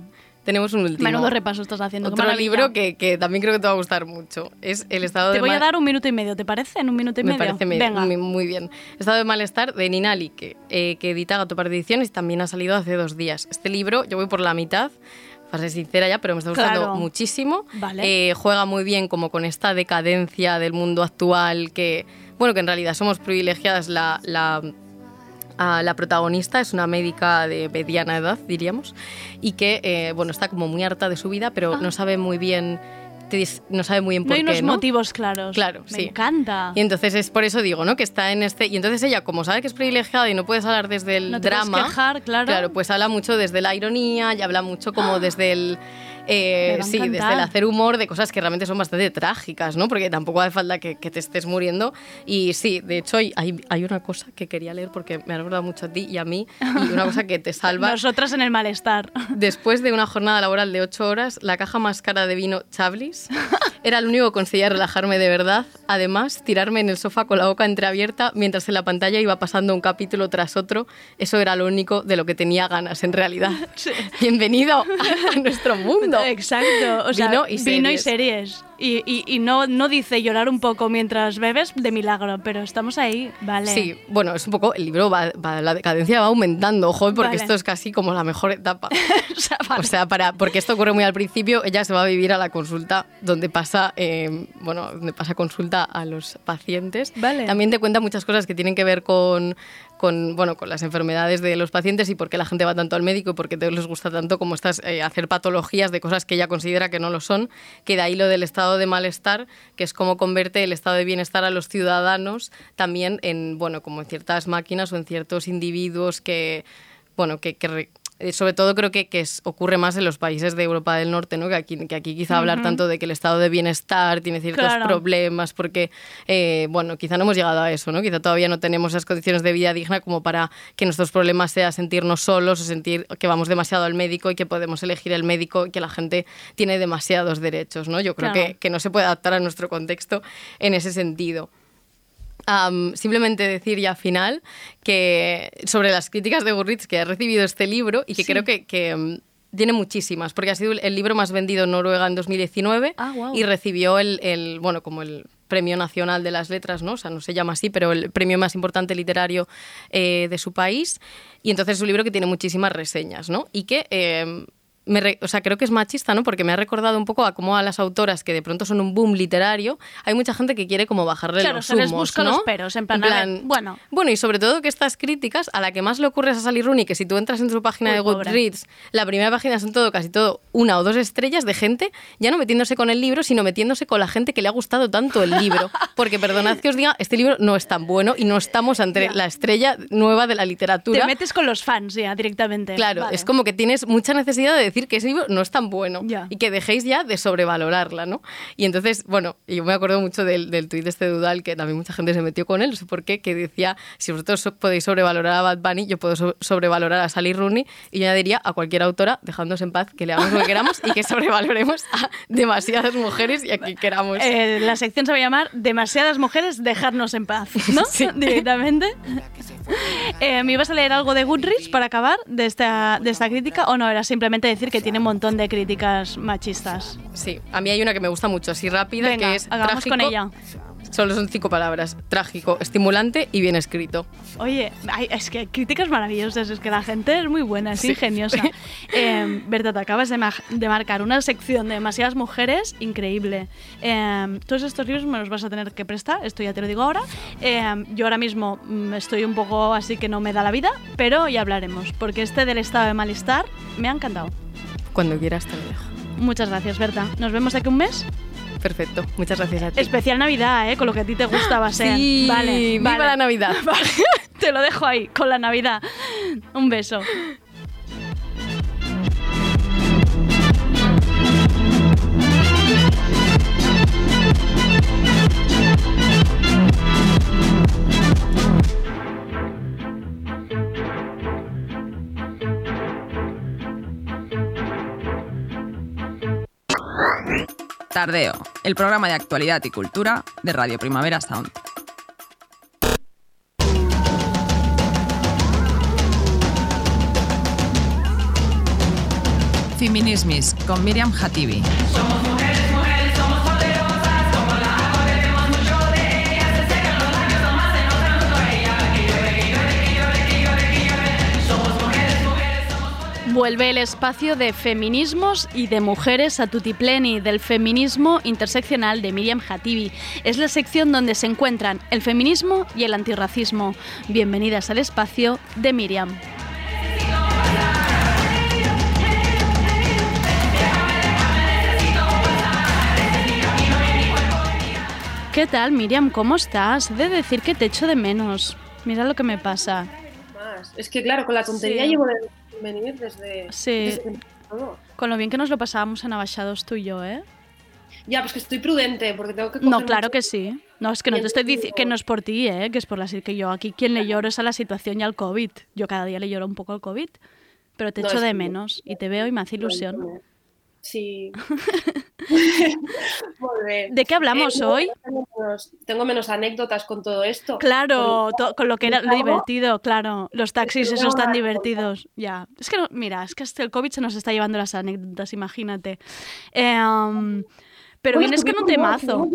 Speaker 5: Tenemos un último.
Speaker 2: Menudo repaso estás haciendo.
Speaker 5: Otro libro que, que también creo que te va a gustar mucho. Es El estado
Speaker 2: Te
Speaker 5: de
Speaker 2: voy a dar un minuto y medio, ¿te parece? En un minuto y
Speaker 5: Me
Speaker 2: medio.
Speaker 5: parece me-
Speaker 2: Venga.
Speaker 5: muy, muy bien. Estado de malestar de Nina Lique, eh, que edita Gato para Ediciones y también ha salido hace dos días. Este libro, yo voy por la mitad, para ser sincera ya, pero me está gustando
Speaker 2: Claro.
Speaker 5: muchísimo.
Speaker 2: Vale.
Speaker 5: Eh, juega muy bien como con esta decadencia del mundo actual que, bueno, que en realidad somos privilegiadas. La, la, a la protagonista es una médica de mediana edad, diríamos, y que, eh, bueno, está como muy harta de su vida, pero no sabe muy bien... No sabe muy bien
Speaker 2: no
Speaker 5: por
Speaker 2: hay
Speaker 5: qué,
Speaker 2: unos
Speaker 5: ¿no?
Speaker 2: motivos claros.
Speaker 5: Claro,
Speaker 2: Me
Speaker 5: sí.
Speaker 2: encanta.
Speaker 5: Y entonces es por eso digo, ¿no? Que está en este. Y entonces ella, como sabe que es privilegiada y no puedes hablar desde el
Speaker 2: No te puedes
Speaker 5: drama.
Speaker 2: quejar, claro.
Speaker 5: Claro, pues habla mucho desde la ironía y habla mucho como desde el. Eh, sí, desde el hacer humor de cosas que realmente son bastante trágicas, ¿no? Porque tampoco hace falta que, que te estés muriendo. Y sí, de hecho, hay, hay, una cosa que quería leer porque me ha recordado mucho a ti y a mí. Y una cosa que te salva.
Speaker 2: Nosotras en el malestar.
Speaker 5: Después de una jornada laboral de 8 horas, la caja más cara de vino Chablis era lo único que conseguía relajarme de verdad. Además, tirarme en el sofá con la boca entreabierta mientras en la pantalla iba pasando un capítulo tras otro. Eso era lo único de lo que tenía ganas en realidad. Bienvenido a nuestro mundo.
Speaker 2: Exacto. O sea,
Speaker 5: Vino y
Speaker 2: vino y
Speaker 5: series.
Speaker 2: Y, y- y no, no dice llorar un poco mientras bebes de milagro, pero estamos ahí, vale.
Speaker 5: Sí, bueno, es un poco, el libro va, va- la decadencia va aumentando, ojo, porque
Speaker 2: Vale.
Speaker 5: esto es casi como la mejor etapa.
Speaker 2: o sea, vale.
Speaker 5: O sea, para, porque esto ocurre muy al principio, ella se va a vivir a la consulta donde pasa, eh, bueno, donde pasa consulta a los pacientes.
Speaker 2: Vale.
Speaker 5: También te cuenta muchas cosas que tienen que ver con, con, bueno, con las enfermedades de los pacientes y por qué la gente va tanto al médico y por qué les gusta tanto como estas, eh, hacer patologías de cosas que ella considera que no lo son, que de ahí lo del estado de malestar, que es cómo convierte el estado de bienestar a los ciudadanos también en, bueno, como en ciertas máquinas o en ciertos individuos que, bueno, que, que eh, sobre todo creo que, que es- ocurre más en los países de Europa del Norte, ¿no? que, aquí, que aquí quizá hablar tanto de que el estado de bienestar tiene ciertos
Speaker 2: Claro.
Speaker 5: problemas, porque, eh, bueno, quizá no hemos llegado a eso, ¿no? quizá todavía no tenemos esas condiciones de vida digna como para que nuestros problemas sea sentirnos solos o sentir que vamos demasiado al médico y que podemos elegir el médico y que la gente tiene demasiados derechos. ¿no? Yo creo
Speaker 2: Claro.
Speaker 5: que, que no se puede adaptar a nuestro contexto en ese sentido. Am, simplemente decir ya final que sobre las críticas de Goodreads que ha recibido este libro y que
Speaker 2: Sí.
Speaker 5: creo que, que, mm, tiene muchísimas, porque ha sido el libro más vendido en Noruega en 2019
Speaker 2: Ah,
Speaker 5: y recibió el, el, bueno, como el Premio Nacional de las Letras, ¿no? O sea, no se llama así, pero el premio más importante literario eh, de su país. Y entonces es un libro que tiene muchísimas reseñas, ¿no? Y que eh, me re- o sea, creo que es machista, ¿no? Porque me ha recordado un poco a cómo a las autoras que de pronto son un boom literario, hay mucha gente que quiere como bajarle
Speaker 2: Claro,
Speaker 5: los
Speaker 2: se les
Speaker 5: humos,
Speaker 2: busca
Speaker 5: ¿no?
Speaker 2: los peros, en plan, a ver, bueno.
Speaker 5: Bueno, y sobre todo que estas críticas, a la que más le ocurre es a Sally Rooney, que si tú entras en su página
Speaker 2: Uy,
Speaker 5: de. Goodreads, la primera página son todo, casi todo, una o dos estrellas de gente, ya no metiéndose con el libro, sino metiéndose con la gente que le ha gustado tanto el libro. Porque perdonad que os diga, este libro no es tan bueno y no estamos ante
Speaker 2: Ya.
Speaker 5: la estrella nueva de la literatura.
Speaker 2: Te metes con los fans ya directamente.
Speaker 5: Claro,
Speaker 2: Vale.
Speaker 5: es como que tienes mucha necesidad de decir que ese libro no es tan bueno y que dejéis ya de sobrevalorarla, ¿no? Y entonces, bueno, yo me acuerdo mucho del, del tuit de este Dudal, que también mucha gente se metió con él, no sé por qué, que decía, si vosotros so- podéis sobrevalorar a Bad Bunny, yo puedo so- sobrevalorar a Sally Rooney, y yo añadiría a cualquier autora, dejándonos en paz, que le hagamos lo que queramos y que sobrevaloremos a demasiadas mujeres y a quien queramos.
Speaker 2: Eh, la sección se va a llamar Demasiadas mujeres, dejarnos en paz, ¿no?
Speaker 5: Sí.
Speaker 2: Directamente. Eh, ¿Me ibas a leer algo de Goodreads para acabar de esta, de esta crítica o no? Era simplemente decir que tiene un montón de críticas machistas.
Speaker 5: Sí, a mí hay una que me gusta mucho, así rápida,
Speaker 2: Venga,
Speaker 5: que es
Speaker 2: hagamos
Speaker 5: trágico.
Speaker 2: con ella.
Speaker 5: Solo son cinco palabras. Trágico, estimulante y bien escrito.
Speaker 2: Oye, es que críticas maravillosas, es que la gente es muy buena, es
Speaker 5: Sí.
Speaker 2: ingeniosa. Eh, Berta, te acabas de, ma- de marcar una sección de demasiadas mujeres increíble. Eh, todos estos libros me los vas a tener que prestar, esto ya te lo digo ahora. Eh, yo ahora mismo mm, estoy un poco así que no me da la vida, pero ya hablaremos, porque este del estado de malestar me ha encantado.
Speaker 5: Cuando quieras te lo dejo.
Speaker 2: Muchas gracias, Berta. Nos vemos de aquí un mes.
Speaker 5: Perfecto. Muchas gracias a ti.
Speaker 2: Especial Navidad, ¿eh? Con lo que a ti te gusta va a ser.
Speaker 5: Sí,
Speaker 2: vale,
Speaker 5: viva
Speaker 2: vale.
Speaker 5: la Navidad.
Speaker 2: Vale, te lo dejo ahí, con la Navidad. Un beso.
Speaker 3: Tardeo, el programa de actualidad y cultura de Radio Primavera Sound. Feminismis con Miriam Hatibi.
Speaker 2: Vuelve el espacio de feminismos y de mujeres a Tutipleni del feminismo interseccional de Miriam Hatibi. Es la sección donde se encuentran el feminismo y el antirracismo. Bienvenidas al espacio de Miriam. ¿Qué tal, Miriam? ¿Cómo estás? He de decir que te echo de menos. Mira lo que me pasa.
Speaker 8: Es que claro, con la tontería
Speaker 2: Sí.
Speaker 8: llevo de venir desde,
Speaker 2: Sí.
Speaker 8: desde.
Speaker 2: Con lo bien que nos lo pasábamos en Abaixados tú y yo, ¿eh?
Speaker 8: Ya, pues que estoy prudente porque tengo que coger
Speaker 2: No, claro
Speaker 8: mucho-
Speaker 2: que sí. No, es que no te estoy diciendo que no es por ti, ¿eh? que es por la que yo aquí quien le lloro es a la situación y al COVID. Yo cada día le lloro un poco al COVID, pero te
Speaker 8: No,
Speaker 2: echo de menos y te veo y me hace ilusión.
Speaker 8: Sí.
Speaker 2: ¿De qué hablamos
Speaker 8: Eh,
Speaker 2: hoy?
Speaker 8: Tengo menos, tengo menos anécdotas con todo esto.
Speaker 2: Claro,
Speaker 8: Con-
Speaker 2: to- con lo que era divertido, claro. Los taxis esos tan divertidos. Ya. Es que, mira, es que hasta el COVID se nos está llevando las anécdotas, imagínate. Em, pero vienes con un temazo.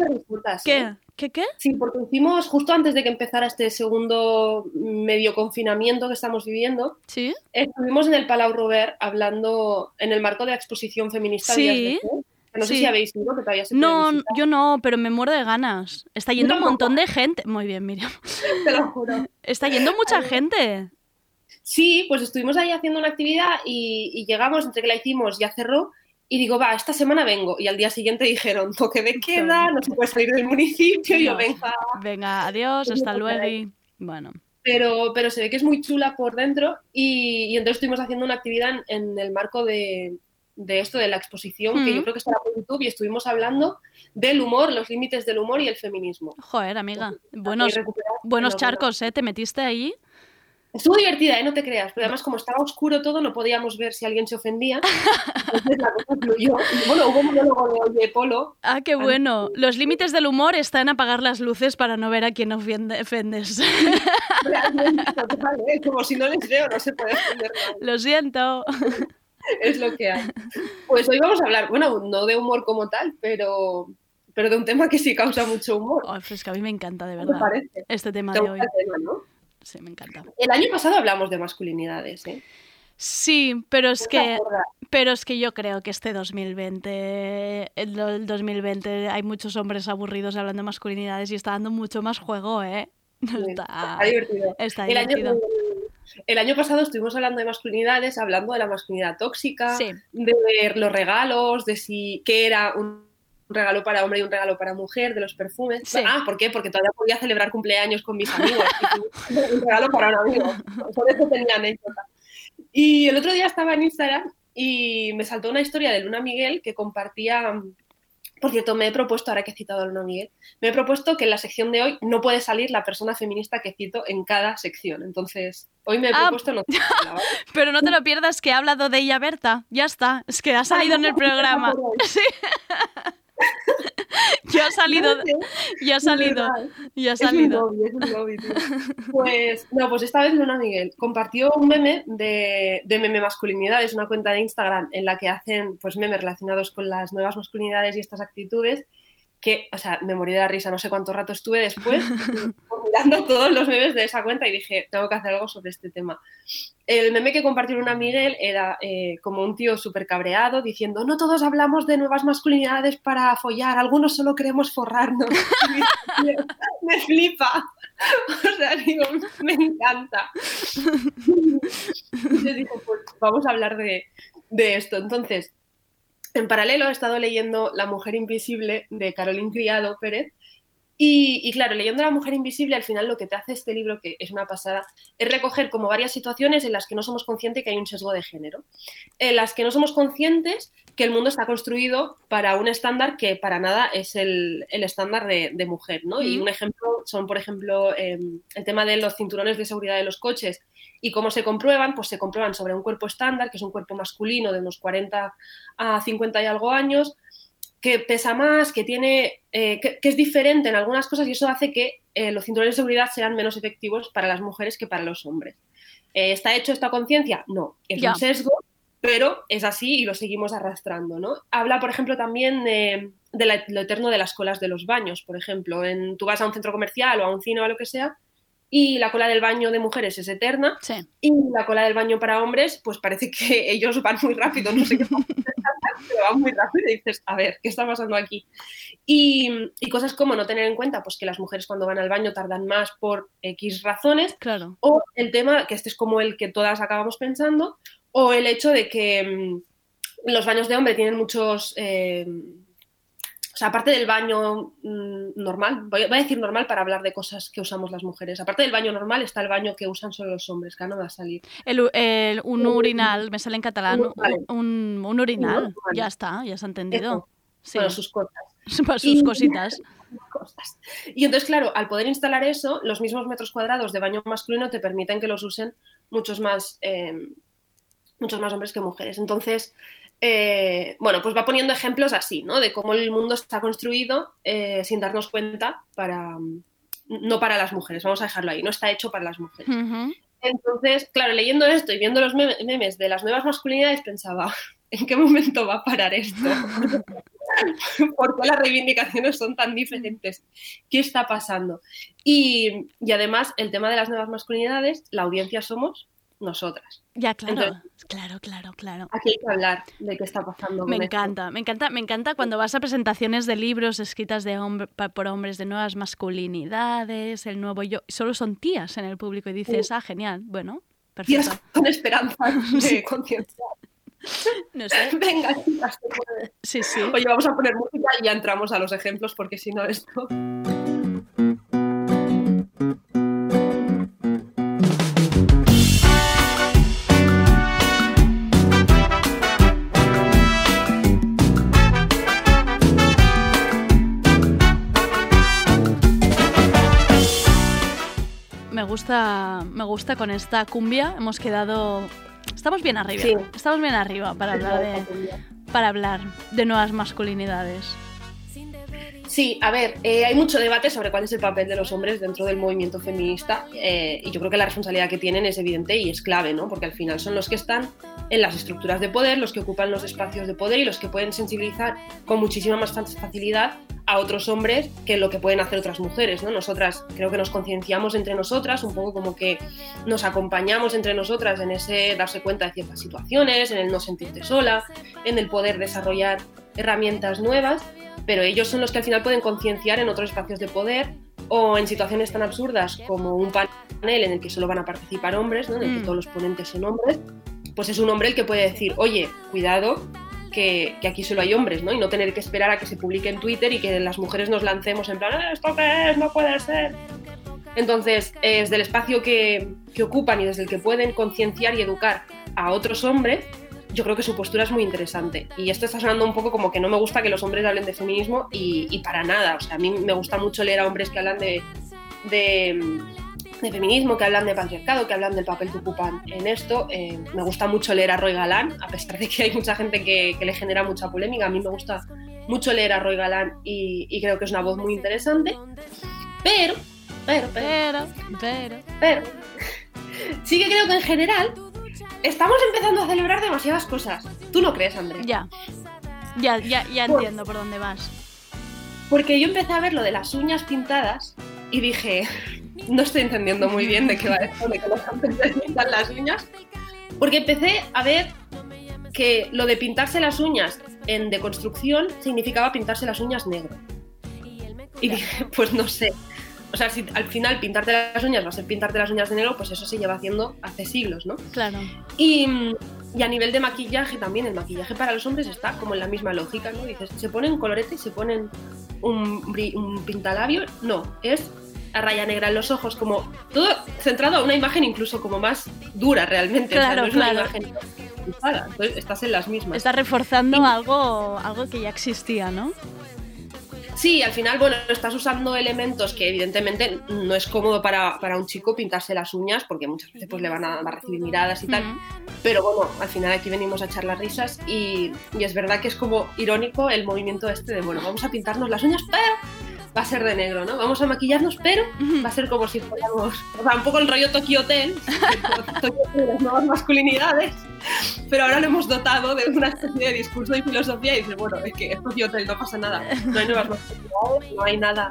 Speaker 2: ¿Qué? ¿Qué qué?
Speaker 8: Sí, porque hicimos justo antes de que empezara este segundo medio confinamiento que estamos viviendo,
Speaker 2: ¿Sí?
Speaker 8: estuvimos en el Palau Robert hablando en el marco de la exposición feminista
Speaker 2: Sí,
Speaker 8: que No sé
Speaker 2: sí.
Speaker 8: si habéis ido, que todavía se
Speaker 2: No, yo no, pero me muero de ganas. Está yendo un montón de gente. Muy bien, Miriam.
Speaker 8: Te lo juro.
Speaker 2: Está yendo mucha gente.
Speaker 8: Sí, pues estuvimos ahí haciendo una actividad y, y llegamos, entre que la hicimos ya cerró, y digo, va, esta semana vengo. Y al día siguiente dijeron, toque de queda, no se puede salir del municipio, y yo
Speaker 2: No.
Speaker 8: venga.
Speaker 2: Venga, adiós,
Speaker 8: Pues
Speaker 2: hasta
Speaker 8: no, por
Speaker 2: luego. y- Bueno,
Speaker 8: Pero, pero se ve que es muy chula por dentro y, y entonces estuvimos haciendo una actividad en, en el marco de, de esto, de la exposición, que
Speaker 2: Mm.
Speaker 8: yo creo que estará por YouTube, y estuvimos hablando del humor, los límites del humor y el feminismo.
Speaker 2: joder, amiga. Buenos, buenos charcos, ¿eh? Te metiste ahí.
Speaker 8: Estuvo divertida, ¿eh? no te creas, pero además como estaba oscuro todo no podíamos ver si alguien se ofendía, entonces la cosa fluyó. Y bueno, hubo un monólogo de Oye Polo,
Speaker 2: Ah, qué bueno. Los límites del humor están apagar las luces para no ver a quién ofende- ofendes.
Speaker 8: total, ¿eh? como si no les veo no se puede ofender.
Speaker 2: Lo siento.
Speaker 8: es lo que hay. Pues hoy vamos a hablar, bueno, no de humor como tal, pero, pero de un tema que sí causa mucho humor.
Speaker 2: Oh, pues que a mí me encanta, de
Speaker 8: ¿Qué te
Speaker 2: verdad,
Speaker 8: parece?
Speaker 2: este tema
Speaker 8: Te
Speaker 2: de hoy.
Speaker 8: el tema, ¿no?
Speaker 2: Sí, me encanta.
Speaker 8: El año pasado hablamos de masculinidades, ¿eh?
Speaker 2: Sí, pero es
Speaker 8: ¿No te
Speaker 2: que... Pero es que yo creo que este 2020, el, do- el 2020, hay muchos hombres aburridos hablando de masculinidades y está dando mucho más juego, ¿eh? No
Speaker 8: Sí,
Speaker 2: está,
Speaker 8: Está divertido.
Speaker 2: está
Speaker 8: El año, el año pasado estuvimos hablando de masculinidades, hablando de la masculinidad tóxica,
Speaker 2: Sí.
Speaker 8: de los regalos, de si qué era un regalo para hombre y un regalo para mujer, de los perfumes.
Speaker 2: Sí.
Speaker 8: Ah, ¿por qué? Porque todavía podía celebrar cumpleaños con mis amigos. y un regalo para un amigo. Por eso tenía anécdota. Y el otro día estaba en Instagram y me saltó una historia de Luna Miguel que compartía. Por cierto, me he propuesto, ahora que he citado a Luna Miguel, me he propuesto que en la sección de hoy no puede salir la persona feminista que cito en cada sección. Entonces, hoy me he
Speaker 2: Ah.
Speaker 8: propuesto no.
Speaker 2: Pero no te lo pierdas que ha hablado de ella Berta. Ya está. Es que ha salido en el programa. Sí. ya ha salido. Ya ha salido. Ya ha
Speaker 8: Es un
Speaker 2: salido.
Speaker 8: lobby, es un lobby, tío. Pues, no, pues esta vez Luna Miguel compartió un meme de, de meme masculinidades, una cuenta de Instagram en la que hacen pues memes relacionados con las nuevas masculinidades y estas actitudes. Que, o sea, me morí de la risa, no sé cuánto rato estuve después mirando todos los memes de esa cuenta y dije, tengo que hacer algo sobre este tema. El meme que compartió una Miguel era eh, como un tío súper cabreado diciendo, no todos hablamos de nuevas masculinidades para follar, algunos solo queremos forrarnos. me flipa. O sea, digo, me encanta. Y yo digo, pues vamos a hablar de, de esto. Entonces, en paralelo he estado leyendo La mujer invisible de Caroline Criado Pérez. Y, y, claro, leyendo La mujer invisible, al final lo que te hace este libro, que es una pasada, es recoger como varias situaciones en las que no somos conscientes que hay un sesgo de género, en las que no somos conscientes que el mundo está construido para un estándar que para nada es el, el estándar de, de, mujer, ¿no? Y un ejemplo son, por ejemplo, eh, el tema de los cinturones de seguridad de los coches y cómo se comprueban, pues se comprueban sobre un cuerpo estándar, que es un cuerpo masculino de unos 40 a 50 y algo años, que pesa más, que tiene, eh, que, que, es diferente en algunas cosas y eso hace que eh, los cinturones de seguridad sean menos efectivos para las mujeres que para los hombres. Eh, ¿Está hecho esta conciencia? No, es un sesgo, pero es así y lo seguimos arrastrando, ¿no? Habla, por ejemplo, también de, de la, lo eterno de las colas de los baños, por ejemplo. En, tú vas a un centro comercial o a un cine o a lo que sea y la cola del baño de mujeres es eterna
Speaker 2: sí.
Speaker 8: y la cola del baño para hombres, pues parece que ellos van muy rápido, no sé qué pasa, pero van muy rápido y dices, a ver, ¿qué está pasando aquí? Y, y, cosas como no tener en cuenta pues que las mujeres cuando van al baño tardan más por X razones,
Speaker 2: claro.
Speaker 8: o el tema, que este es como el que todas acabamos pensando, o el hecho de que mmm, los baños de hombre tienen muchos... Eh, sea, aparte del baño mmm, normal, voy, voy, a decir normal para hablar de cosas que usamos las mujeres. Aparte del baño normal está el baño que usan solo los hombres, que no va a salir.
Speaker 2: El, el, un urinal, me sale en catalán, un, un, un urinal, un ya está, ya se ha entendido.
Speaker 8: Sí. Para sus cosas.
Speaker 2: Para sus y, cositas.
Speaker 8: cosas. Y entonces, claro, al poder instalar eso, los mismos metros cuadrados de baño masculino te permiten que los usen muchos más, eh, muchos más hombres que mujeres. Entonces, eh, bueno, pues va poniendo ejemplos así, ¿no? De cómo el mundo está construido eh, sin darnos cuenta para no para las mujeres, vamos a dejarlo ahí, no está hecho para las mujeres.
Speaker 2: Uh -huh.
Speaker 8: Entonces, claro, leyendo esto y viendo los memes de las nuevas masculinidades, pensaba, ¿en qué momento va a parar esto? ¿Por qué las reivindicaciones son tan diferentes? ¿Qué está pasando? Y, y además, el tema de las nuevas masculinidades, la audiencia somos nosotras.
Speaker 2: Ya, claro, Entonces, claro, claro, claro.
Speaker 8: Aquí hay que hablar de qué está pasando.
Speaker 2: Me encanta, esto. me encanta, me encanta cuando vas a presentaciones de libros escritas de hombre, por hombres de nuevas masculinidades, el nuevo yo, solo son tías en el público y dices, sí. ah, genial, bueno, perfecto.
Speaker 8: Tías con esperanza de conciencia.
Speaker 2: No sé.
Speaker 8: Venga, chicas.
Speaker 2: Sí, sí.
Speaker 8: Oye, vamos a poner música y ya entramos a los ejemplos porque si no esto...
Speaker 2: gusta, me gusta con esta cumbia. Hemos quedado. Estamos bien arriba. Sí. Estamos bien arriba para hablar de. Para hablar de nuevas masculinidades.
Speaker 8: Sí, a ver, eh, hay mucho debate sobre cuál es el papel de los hombres dentro del movimiento feminista eh, y yo creo que la responsabilidad que tienen es evidente y es clave, ¿no? Porque al final son los que están en las estructuras de poder, los que ocupan los espacios de poder y los que pueden sensibilizar con muchísima más facilidad a otros hombres que lo que pueden hacer otras mujeres, ¿no? Nosotras creo que nos concienciamos entre nosotras, un poco como que nos acompañamos entre nosotras en ese darse cuenta de ciertas situaciones, en el no sentirte sola, en el poder desarrollar herramientas nuevas, pero ellos son los que al final pueden concienciar en otros espacios de poder o en situaciones tan absurdas como un panel en el que solo van a participar hombres, ¿no? en el que todos los ponentes son hombres, pues es un hombre el que puede decir, oye, cuidado, que, que, aquí solo hay hombres, ¿no? Y no tener que esperar a que se publique en Twitter y que las mujeres nos lancemos en plan, ¿esto qué es? No puede ser. Entonces, desde el espacio que, que ocupan y desde el que pueden concienciar y educar a otros hombres, yo creo que su postura es muy interesante. Y esto está sonando un poco como que no me gusta que los hombres hablen de feminismo y, y para nada. O sea, a mí me gusta mucho leer a hombres que hablan de, de de feminismo, que hablan de patriarcado, que hablan del papel que ocupan en esto. Eh, me gusta mucho leer a Roy Galán, a pesar de que hay mucha gente que, que, le genera mucha polémica. A mí me gusta mucho leer a Roy Galán y, y creo que es una voz muy interesante. Pero, pero,
Speaker 2: pero, pero,
Speaker 8: pero, sí que creo que en general estamos empezando a celebrar demasiadas cosas. ¿Tú no crees, André?
Speaker 2: Ya, ya, ya, ya entiendo por dónde vas.
Speaker 8: Porque yo empecé a ver lo de las uñas pintadas y dije, no estoy entendiendo muy bien de qué va esto, de que los hombres pintan las uñas. Porque empecé a ver que lo de pintarse las uñas en deconstrucción significaba pintarse las uñas negro. Y dije, pues no sé. O sea, si al final pintarte las uñas va a ser pintarte las uñas de negro, pues eso se lleva haciendo hace siglos, ¿no?
Speaker 2: Claro.
Speaker 8: Y, y a nivel de maquillaje también, el maquillaje para los hombres está como en la misma lógica, ¿no? Dices, se ponen coloretes, se ponen un, pintalabio. No, es a raya negra en los ojos, como todo centrado a una imagen incluso como más dura realmente.
Speaker 2: Claro,
Speaker 8: o sea, no es
Speaker 2: claro.
Speaker 8: una imagen entonces estás en las mismas.
Speaker 2: Está reforzando algo, algo que ya existía, ¿no?
Speaker 8: Sí, al final, bueno, estás usando elementos que evidentemente no es cómodo para, para un chico pintarse las uñas, porque muchas veces pues, le van a, a recibir miradas y tal. Pero bueno, al final aquí venimos a echar las risas y, y es verdad que es como irónico el movimiento este de, bueno, vamos a pintarnos las uñas, pero va a ser de negro, ¿no? Vamos a maquillarnos, pero va a ser como si fuéramos, o sea, un poco el rollo Tokyo Hotel, Tokyo las nuevas masculinidades, pero ahora lo hemos dotado de una especie de discurso y filosofía y dices, bueno, es que es Tokyo Hotel, no pasa nada, no hay nuevas masculinidades, no hay nada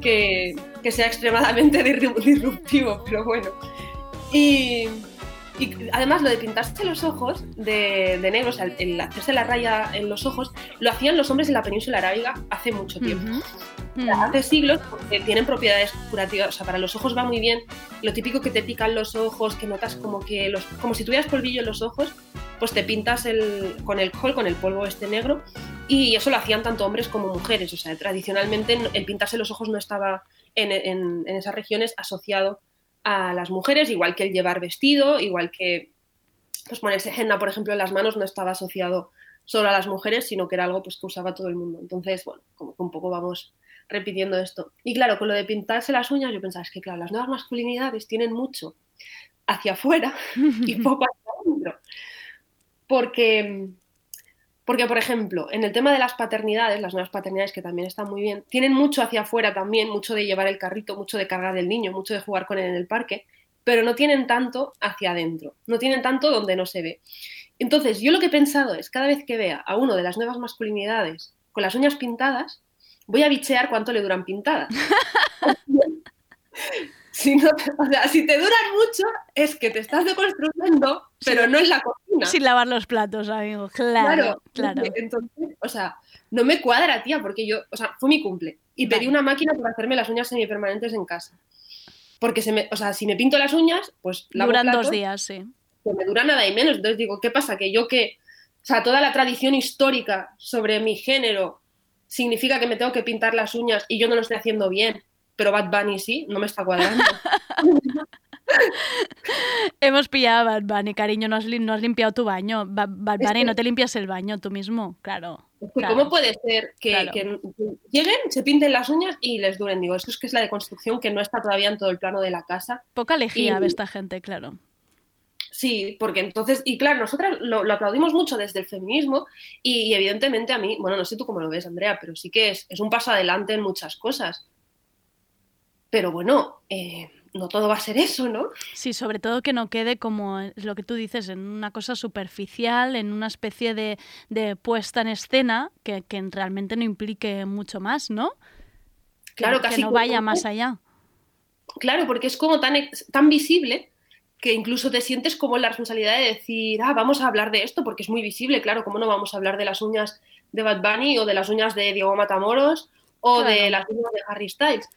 Speaker 8: que, que sea extremadamente disru- disruptivo, pero bueno. Y, y además lo de pintarse los ojos de, de negro, o sea, el, hacerse la raya en los ojos, lo hacían los hombres en la península arábiga hace mucho tiempo. Hace siglos porque tienen propiedades curativas, o sea, para los ojos va muy bien. Lo típico que te pican los ojos, que notas como que los, como si tuvieras polvillo en los ojos, pues te pintas el, con el col, con el polvo este negro, y eso lo hacían tanto hombres como mujeres. O sea, tradicionalmente el pintarse los ojos no estaba en, en- en esas regiones asociado a las mujeres, igual que el llevar vestido, igual que pues ponerse henna, por ejemplo, en las manos no estaba asociado solo a las mujeres, sino que era algo pues, que usaba todo el mundo. Entonces, bueno, como que un poco vamos repitiendo esto. Y claro, con lo de pintarse las uñas, yo pensaba, es que claro, las nuevas masculinidades tienen mucho hacia afuera y poco hacia adentro. Porque, porque, por ejemplo, en el tema de las paternidades, las nuevas paternidades que también están muy bien, tienen mucho hacia afuera también, mucho de llevar el carrito, mucho de cargar el niño, mucho de jugar con él en el parque, pero no tienen tanto hacia adentro, no tienen tanto donde no se ve. Entonces, yo lo que he pensado es, cada vez que vea a uno de las nuevas masculinidades con las uñas pintadas, voy a bichear cuánto le duran pintadas. si, no te- o sea, si te duran mucho, es que te estás deconstruyendo, pero no en la cocina.
Speaker 2: Sin lavar los platos, amigo. Claro, claro.
Speaker 8: Entonces, o sea, no me cuadra, tía, porque yo, o sea, fue mi cumple y pedí una máquina para hacerme las uñas semipermanentes en casa. Porque se me, o sea, si me pinto las uñas, pues
Speaker 2: Duran dos días, sí.
Speaker 8: que me dura nada y menos. Entonces digo, ¿qué pasa? Que yo que, o sea, toda la tradición histórica sobre mi género significa que me tengo que pintar las uñas y yo no lo estoy haciendo bien, pero Bad Bunny sí, no me está cuadrando.
Speaker 2: Hemos pillado a Bad Bunny, cariño. No has, lim- no has limpiado tu baño. Ba- Bad
Speaker 8: Es
Speaker 2: Bunny,
Speaker 8: que-
Speaker 2: no te limpias el baño tú mismo. Claro.
Speaker 8: Es que
Speaker 2: claro.
Speaker 8: ¿Cómo puede ser que,
Speaker 2: Claro.
Speaker 8: que lleguen, se pinten las uñas y les duren? Digo, esto es que es la deconstrucción que no está todavía en todo el plano de la casa.
Speaker 2: Poca lejía
Speaker 8: Y-
Speaker 2: ve esta gente, claro.
Speaker 8: Sí, porque entonces, y claro, nosotras lo, lo aplaudimos mucho desde el feminismo y, y evidentemente a mí, bueno, no sé tú cómo lo ves, Andrea, pero sí que es, es un paso adelante en muchas cosas. Pero bueno, eh, no todo va a ser eso, ¿no?
Speaker 2: Sí, sobre todo que no quede como lo que tú dices, en una cosa superficial, en una especie de, de puesta en escena que, que realmente no implique mucho más, ¿no? Que-
Speaker 8: Claro,
Speaker 2: que,
Speaker 8: casi
Speaker 2: no
Speaker 8: como-
Speaker 2: vaya más allá.
Speaker 8: Claro, porque es como tan, tan visible que incluso te sientes como la responsabilidad de decir, ah, vamos a hablar de esto porque es muy visible, claro, ¿cómo no vamos a hablar de las uñas de Bad Bunny o de las uñas de Diego Matamoros o
Speaker 2: Claro.
Speaker 8: de las uñas de Harry Styles?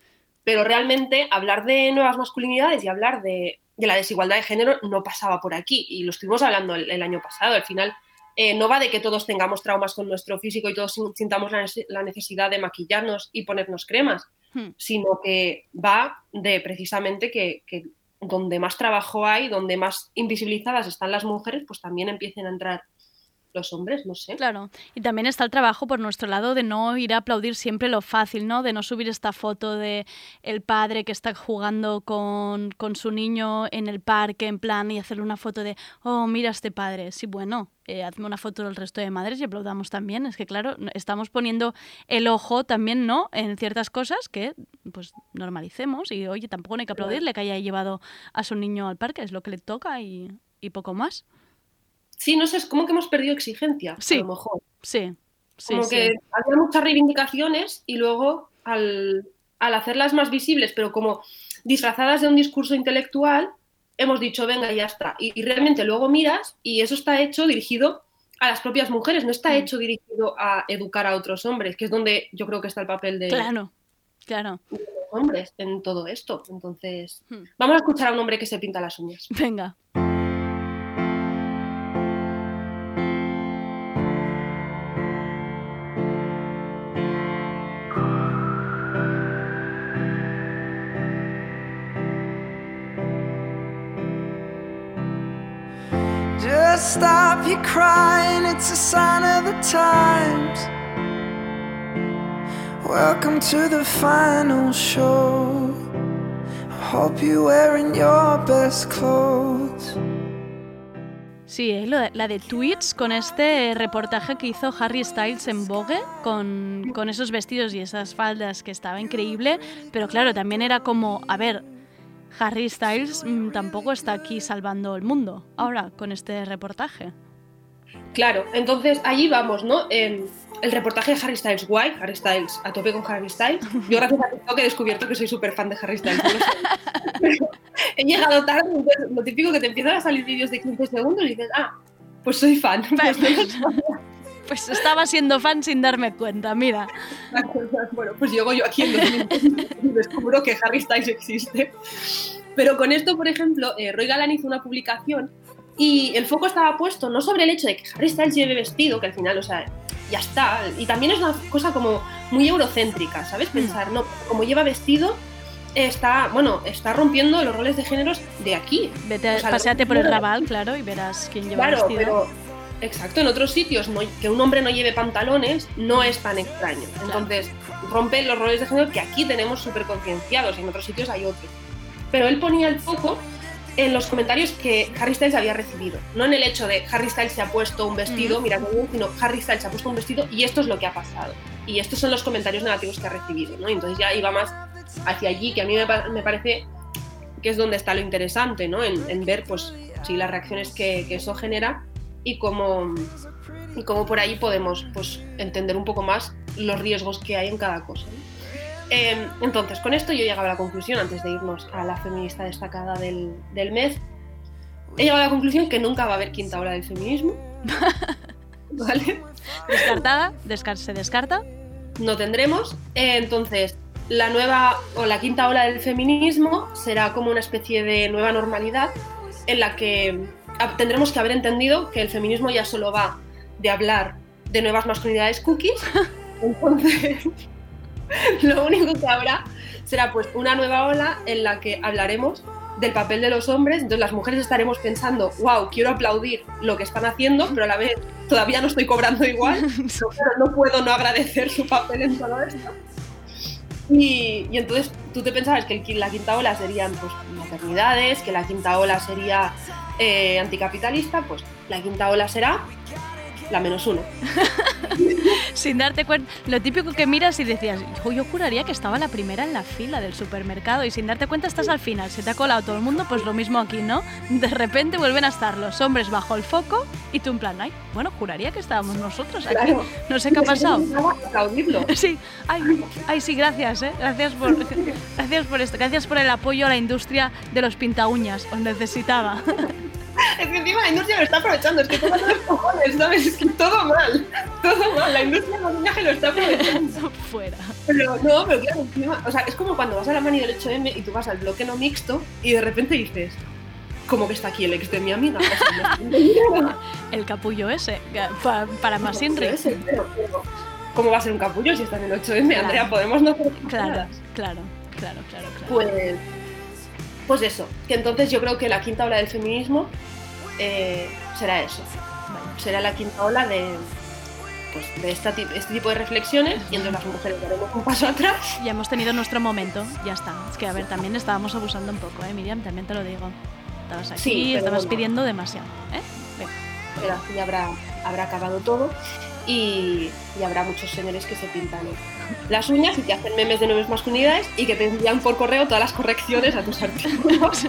Speaker 8: Pero realmente hablar de nuevas masculinidades y hablar de, de la desigualdad de género no pasaba por aquí y lo estuvimos hablando el, el año pasado. Al final eh, no va de que todos tengamos traumas con nuestro físico y todos sin- sintamos la nece- la necesidad de maquillarnos y ponernos cremas
Speaker 2: Hmm.
Speaker 8: sino que va de precisamente que, que donde más trabajo hay, donde más invisibilizadas están las mujeres, pues también empiecen a entrar los hombres, no sé.
Speaker 2: Claro, y también está el trabajo por nuestro lado de no ir a aplaudir siempre lo fácil, ¿no? De no subir esta foto de el padre que está jugando con, con su niño en el parque, en plan, y hacerle una foto de, oh, mira este padre. Sí, bueno, eh, hazme una foto del resto de madres y aplaudamos también. Es que, claro, estamos poniendo el ojo también, ¿no? En ciertas cosas que, pues, normalicemos. Y, oye, tampoco no hay que aplaudirle que haya llevado a su niño al parque, es lo que le toca y, y poco más.
Speaker 8: Sí, no sé, es como que hemos perdido exigencia,
Speaker 2: Sí.
Speaker 8: a lo mejor.
Speaker 2: Sí, Sí,
Speaker 8: Como
Speaker 2: sí.
Speaker 8: que había muchas reivindicaciones y luego al, al hacerlas más visibles, pero como disfrazadas de un discurso intelectual, hemos dicho, venga, ya está. Y, y realmente luego miras y eso está hecho dirigido a las propias mujeres, no está
Speaker 2: Mm.
Speaker 8: hecho dirigido a educar a otros hombres, que es donde yo creo que está el papel de,
Speaker 2: Claro, claro.
Speaker 8: de los hombres en todo esto. Entonces,
Speaker 2: Hmm.
Speaker 8: vamos a escuchar a un hombre que se pinta las uñas.
Speaker 2: Venga.
Speaker 7: Stop your crying, it's a sign of the times. Welcome to the final show. I hope you're wearing your best clothes.
Speaker 2: Sí, de- la de tweets con este reportaje que hizo Harry Styles en Vogue, con, con esos vestidos y esas faldas que estaba increíble, pero claro, también era como, a ver, Harry Styles mm, tampoco está aquí salvando el mundo ahora con este reportaje.
Speaker 8: Claro, entonces allí vamos, ¿no? El reportaje de Harry Styles, guay, Harry Styles, a tope con Harry Styles. Yo gracias a TikTok he descubierto que soy súper fan de Harry Styles. no he llegado tarde, entonces lo típico que te empiezan a salir vídeos de 15 segundos y dices, ah, pues soy fan. Pues
Speaker 2: Pues estaba siendo fan sin darme cuenta, mira.
Speaker 8: bueno, pues llego yo aquí en 2020 y descubro que Harry Styles existe. Pero con esto, por ejemplo, eh, Roy Galán hizo una publicación y el foco estaba puesto no sobre el hecho de que Harry Styles lleve vestido, que al final, o sea, ya está. Y también es una cosa como muy eurocéntrica, ¿sabes? Pensar, no, como lleva vestido, está, bueno, está rompiendo los roles de géneros de aquí.
Speaker 2: Vete,
Speaker 8: O sea,
Speaker 2: paséate por el Raval, claro, y verás quién lleva
Speaker 8: Claro,
Speaker 2: vestido.
Speaker 8: pero exacto, en otros sitios no- que un hombre no lleve pantalones no es tan extraño. Entonces, rompe los roles de género que aquí tenemos súper concienciados y en otros sitios hay otros. Pero él ponía el foco en los comentarios que Harry Styles había recibido, no en el hecho de Harry Styles se ha puesto un vestido, mira bien, sino Harry Styles se ha puesto un vestido y esto es lo que ha pasado. Y estos son los comentarios negativos que ha recibido, ¿no? Entonces ya iba más hacia allí, que a mí me, pa- me parece que es donde está lo interesante, ¿no? En, en ver, pues, sí, las reacciones que, que eso genera y cómo, y cómo por ahí podemos, pues, entender un poco más los riesgos que hay en cada cosa. ¿no? Eh, entonces, con esto yo he llegado a la conclusión, antes de irnos a la feminista destacada del, del mes, he llegado a la conclusión que nunca va a haber quinta ola del feminismo. ¿Vale?
Speaker 2: Descartada, descar- se descarta.
Speaker 8: no tendremos. Eh, entonces, la nueva o la quinta ola del feminismo será como una especie de nueva normalidad en la que tendremos que haber entendido que el feminismo ya solo va de hablar de nuevas masculinidades cookies. Entonces, lo único que habrá será pues una nueva ola en la que hablaremos del papel de los hombres, entonces las mujeres estaremos pensando, wow, quiero aplaudir lo que están haciendo, pero a la vez todavía no estoy cobrando igual, claro, no puedo no agradecer su papel en todo esto. Y, y entonces tú te pensabas que la quinta ola serían pues, maternidades, que la quinta ola sería eh, anticapitalista, pues la quinta ola será la menos uno.
Speaker 2: Sin darte cuenta, lo típico que miras y decías, "Jo, yo juraría que estaba la primera en la fila del supermercado y sin darte cuenta estás al final, se te ha colado todo el mundo, pues lo mismo aquí, ¿no? De repente vuelven a estar los hombres bajo el foco y tú en plan, ay, bueno, juraría que estábamos nosotros aquí,
Speaker 8: Claro.
Speaker 2: no sé qué ha pasado. Sí, ay, ay, sí, gracias, ¿eh? Gracias por, gracias por esto, gracias por el apoyo a la industria de los pintaúñas, os necesitaba.
Speaker 8: Es que encima la industria lo está aprovechando, es que todo los cojones, ¿sabes? Es que todo mal, todo mal, la industria del maquillaje lo está aprovechando.
Speaker 2: Fuera.
Speaker 8: Pero no, pero claro, encima, o sea, es como cuando vas a la mani del 8M y tú vas al bloque no mixto y de repente dices, ¿cómo que está aquí el ex de mi amiga?
Speaker 2: El capullo ese, pa- para más Inri.
Speaker 8: ¿Cómo va a ser un capullo si está en el 8M? Andrea, podemos no hacer
Speaker 2: Claro, claro, claro, claro, claro.
Speaker 8: Pues, pues eso, que entonces yo creo que la quinta ola del feminismo eh, será eso. Será la quinta ola de, pues, de esta este tipo de reflexiones y entonces las mujeres daremos un paso atrás.
Speaker 2: Ya hemos tenido nuestro momento, ya está. Es que, a ver, también estábamos abusando un poco, ¿eh, Miriam? También te lo digo. Estabas aquí,
Speaker 8: Sí,
Speaker 2: estabas
Speaker 8: bueno.
Speaker 2: pidiendo demasiado, ¿eh? Venga.
Speaker 8: Pero así habrá, habrá acabado todo y, y habrá muchos señores que se pintan las uñas y que hacen memes de nuevas masculinidades y que te envían por correo todas las correcciones a tus artículos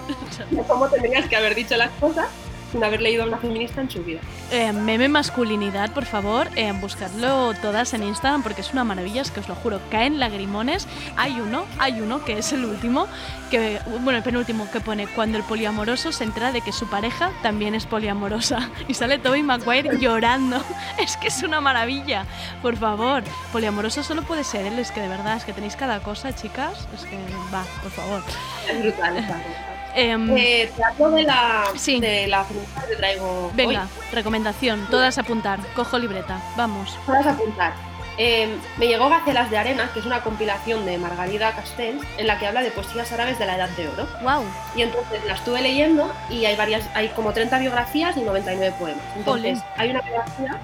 Speaker 8: de cómo tendrías que haber dicho las cosas sin haber leído a una feminista en su vida.
Speaker 2: Eh, meme masculinidad, por favor, eh, buscadlo todas en Instagram porque es una maravilla, es que os lo juro, caen lagrimones. Hay uno, hay uno que es el último, que bueno, el penúltimo que pone cuando el poliamoroso se entera de que su pareja también es poliamorosa y sale Toby Maguire llorando. Es que es una maravilla. Por favor, poliamoroso solo puede ser él, es que de verdad, es que tenéis cada cosa, chicas, es que va, por favor.
Speaker 8: Es brutal, es brutal.
Speaker 2: Em,
Speaker 8: Eh, te hablo de la,
Speaker 2: Sí.
Speaker 8: de la que traigo
Speaker 2: venga,
Speaker 8: hoy.
Speaker 2: recomendación, todas a apuntar, cojo libreta, vamos.
Speaker 8: Puedes apuntar. Eh, me llegó Gacelas de Arena, que es una compilación de Margarida Castells, en la que habla de poesías árabes de la Edad de Oro.
Speaker 2: Wow,
Speaker 8: Y entonces la estuve leyendo y hay varias, hay como 30 biografías y 99 poemas. Entonces, hay una biografía,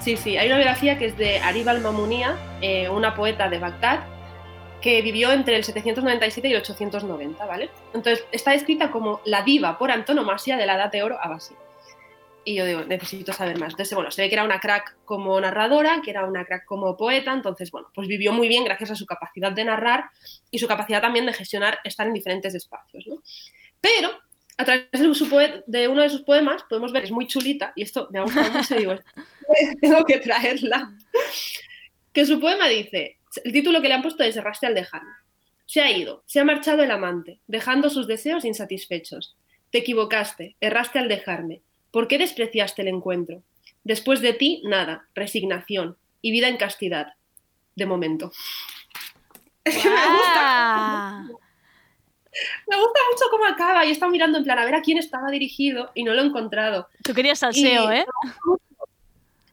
Speaker 8: sí, sí, hay una biografía que es de Arib al-Mamunía, eh, una poeta de Bagdad, que vivió entre el 797 y el 890, ¿vale? Entonces, está descrita como la diva por antonomasia de la Edad de Oro Abasí. Y yo digo, necesito saber más. Entonces, bueno, se ve que era una crack como narradora, que era una crack como poeta, entonces, bueno, pues vivió muy bien gracias a su capacidad de narrar y su capacidad también de gestionar, estar en diferentes espacios, ¿no? Pero a través de, uno de sus poemas podemos ver, es muy chulita, y esto me ha gustado mucho, digo, tengo que traerla, que su poema dice, el título que le han puesto es Erraste al dejarme. Se ha ido, se ha marchado el amante, dejando sus deseos insatisfechos. Te equivocaste, erraste al dejarme. ¿Por qué despreciaste el encuentro? Después de ti, nada, resignación y vida en castidad. De momento. Es que me gusta. Me gusta mucho cómo acaba y he estado mirando en plan a ver a quién estaba dirigido y no lo he encontrado.
Speaker 2: Tú querías salseo,
Speaker 8: Y-
Speaker 2: ¿eh?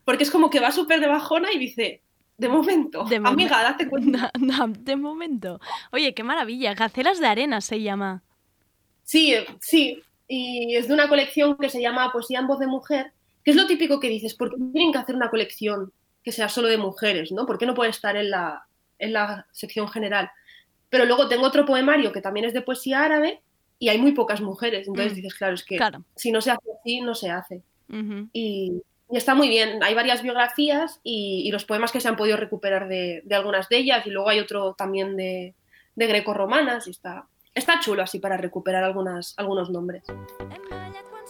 Speaker 8: Porque es como que va súper de bajona y dice, de momento,
Speaker 2: De momen-
Speaker 8: amiga, date cuenta.
Speaker 2: No, no, de momento. Oye, qué maravilla. Gacelas de arena se llama.
Speaker 8: Sí, sí. Y es de una colección que se llama Poesía en voz de mujer, que es lo típico que dices, ¿por qué tienen que hacer una colección que sea solo de mujeres? ¿no? ¿Por qué no puede estar en la, en la sección general? Pero luego tengo otro poemario que también es de poesía árabe y hay muy pocas mujeres. Entonces
Speaker 2: Mm,
Speaker 8: dices, claro, es que
Speaker 2: Claro.
Speaker 8: si no se hace así, no se hace. Y, y está muy bien. Hay varias biografías y, y los poemas que se han podido recuperar de, de algunas de ellas y luego hay otro también de, de greco-romanas y está, está chulo así para recuperar algunas, algunos nombres.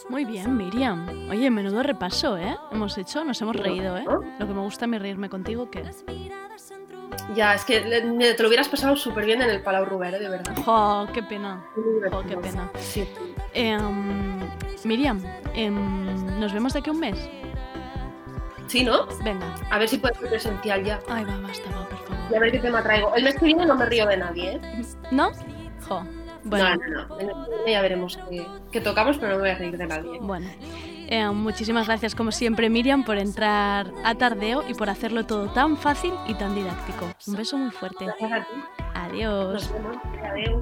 Speaker 2: Muy bien, Miriam. Oye, menudo repaso, ¿eh? Hemos hecho, nos hemos reído, ¿eh? Lo que me gusta a mí reírme contigo, que...
Speaker 8: Ya, es que te lo hubieras pasado súper bien en el Palau Rubere, de verdad.
Speaker 2: ¡Jo, qué pena! ¡Jo, qué pena!
Speaker 8: Sí.
Speaker 2: Em, Miriam, em, ¿nos vemos de aquí a un mes?
Speaker 8: Sí, ¿no?
Speaker 2: Venga.
Speaker 8: A ver si puede ser presencial ya.
Speaker 2: Ay, va, basta, va, por
Speaker 8: Y a
Speaker 2: favor.
Speaker 8: ver qué tema traigo. El mes que viene no me río de nadie, ¿eh?
Speaker 2: ¿No? ¡Jo! Bueno,
Speaker 8: No, no, no. Ya veremos qué, qué tocamos, pero no me voy a reír de nadie.
Speaker 2: Bueno, eh, muchísimas gracias como siempre Miriam por entrar a Tardeo y por hacerlo todo tan fácil y tan didáctico. Un beso muy fuerte.
Speaker 8: Gracias a ti.
Speaker 2: Adiós.
Speaker 8: Nos vemos. Adeu.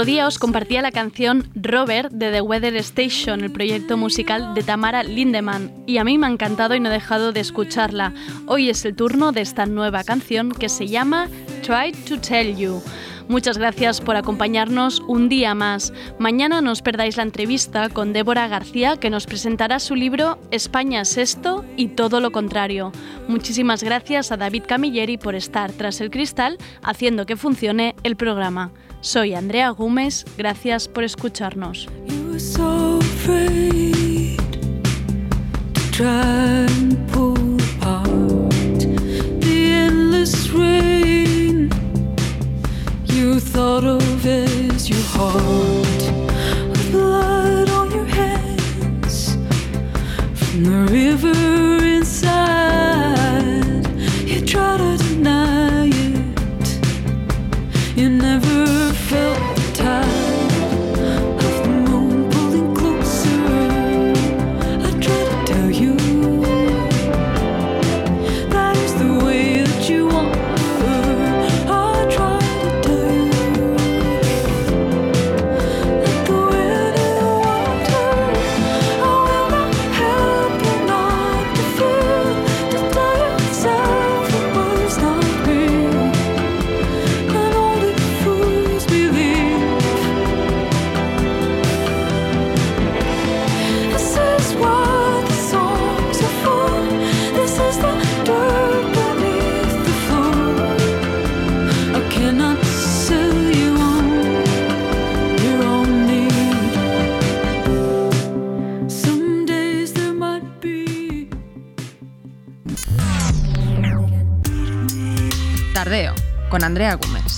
Speaker 2: Otro día os compartía la canción Robert de The Weather Station, el proyecto musical de Tamara Lindemann, y a mí me ha encantado y no he dejado de escucharla. Hoy es el turno de esta nueva canción que se llama Try to Tell You. Muchas gracias por acompañarnos un día más. Mañana no os perdáis la entrevista con Débora García que nos presentará su libro España es esto y todo lo contrario. Muchísimas gracias a David Camilleri por estar tras el cristal haciendo que funcione el programa. Soy Andrea Gómez, gracias por escucharnos.
Speaker 3: con Andrea Gómez.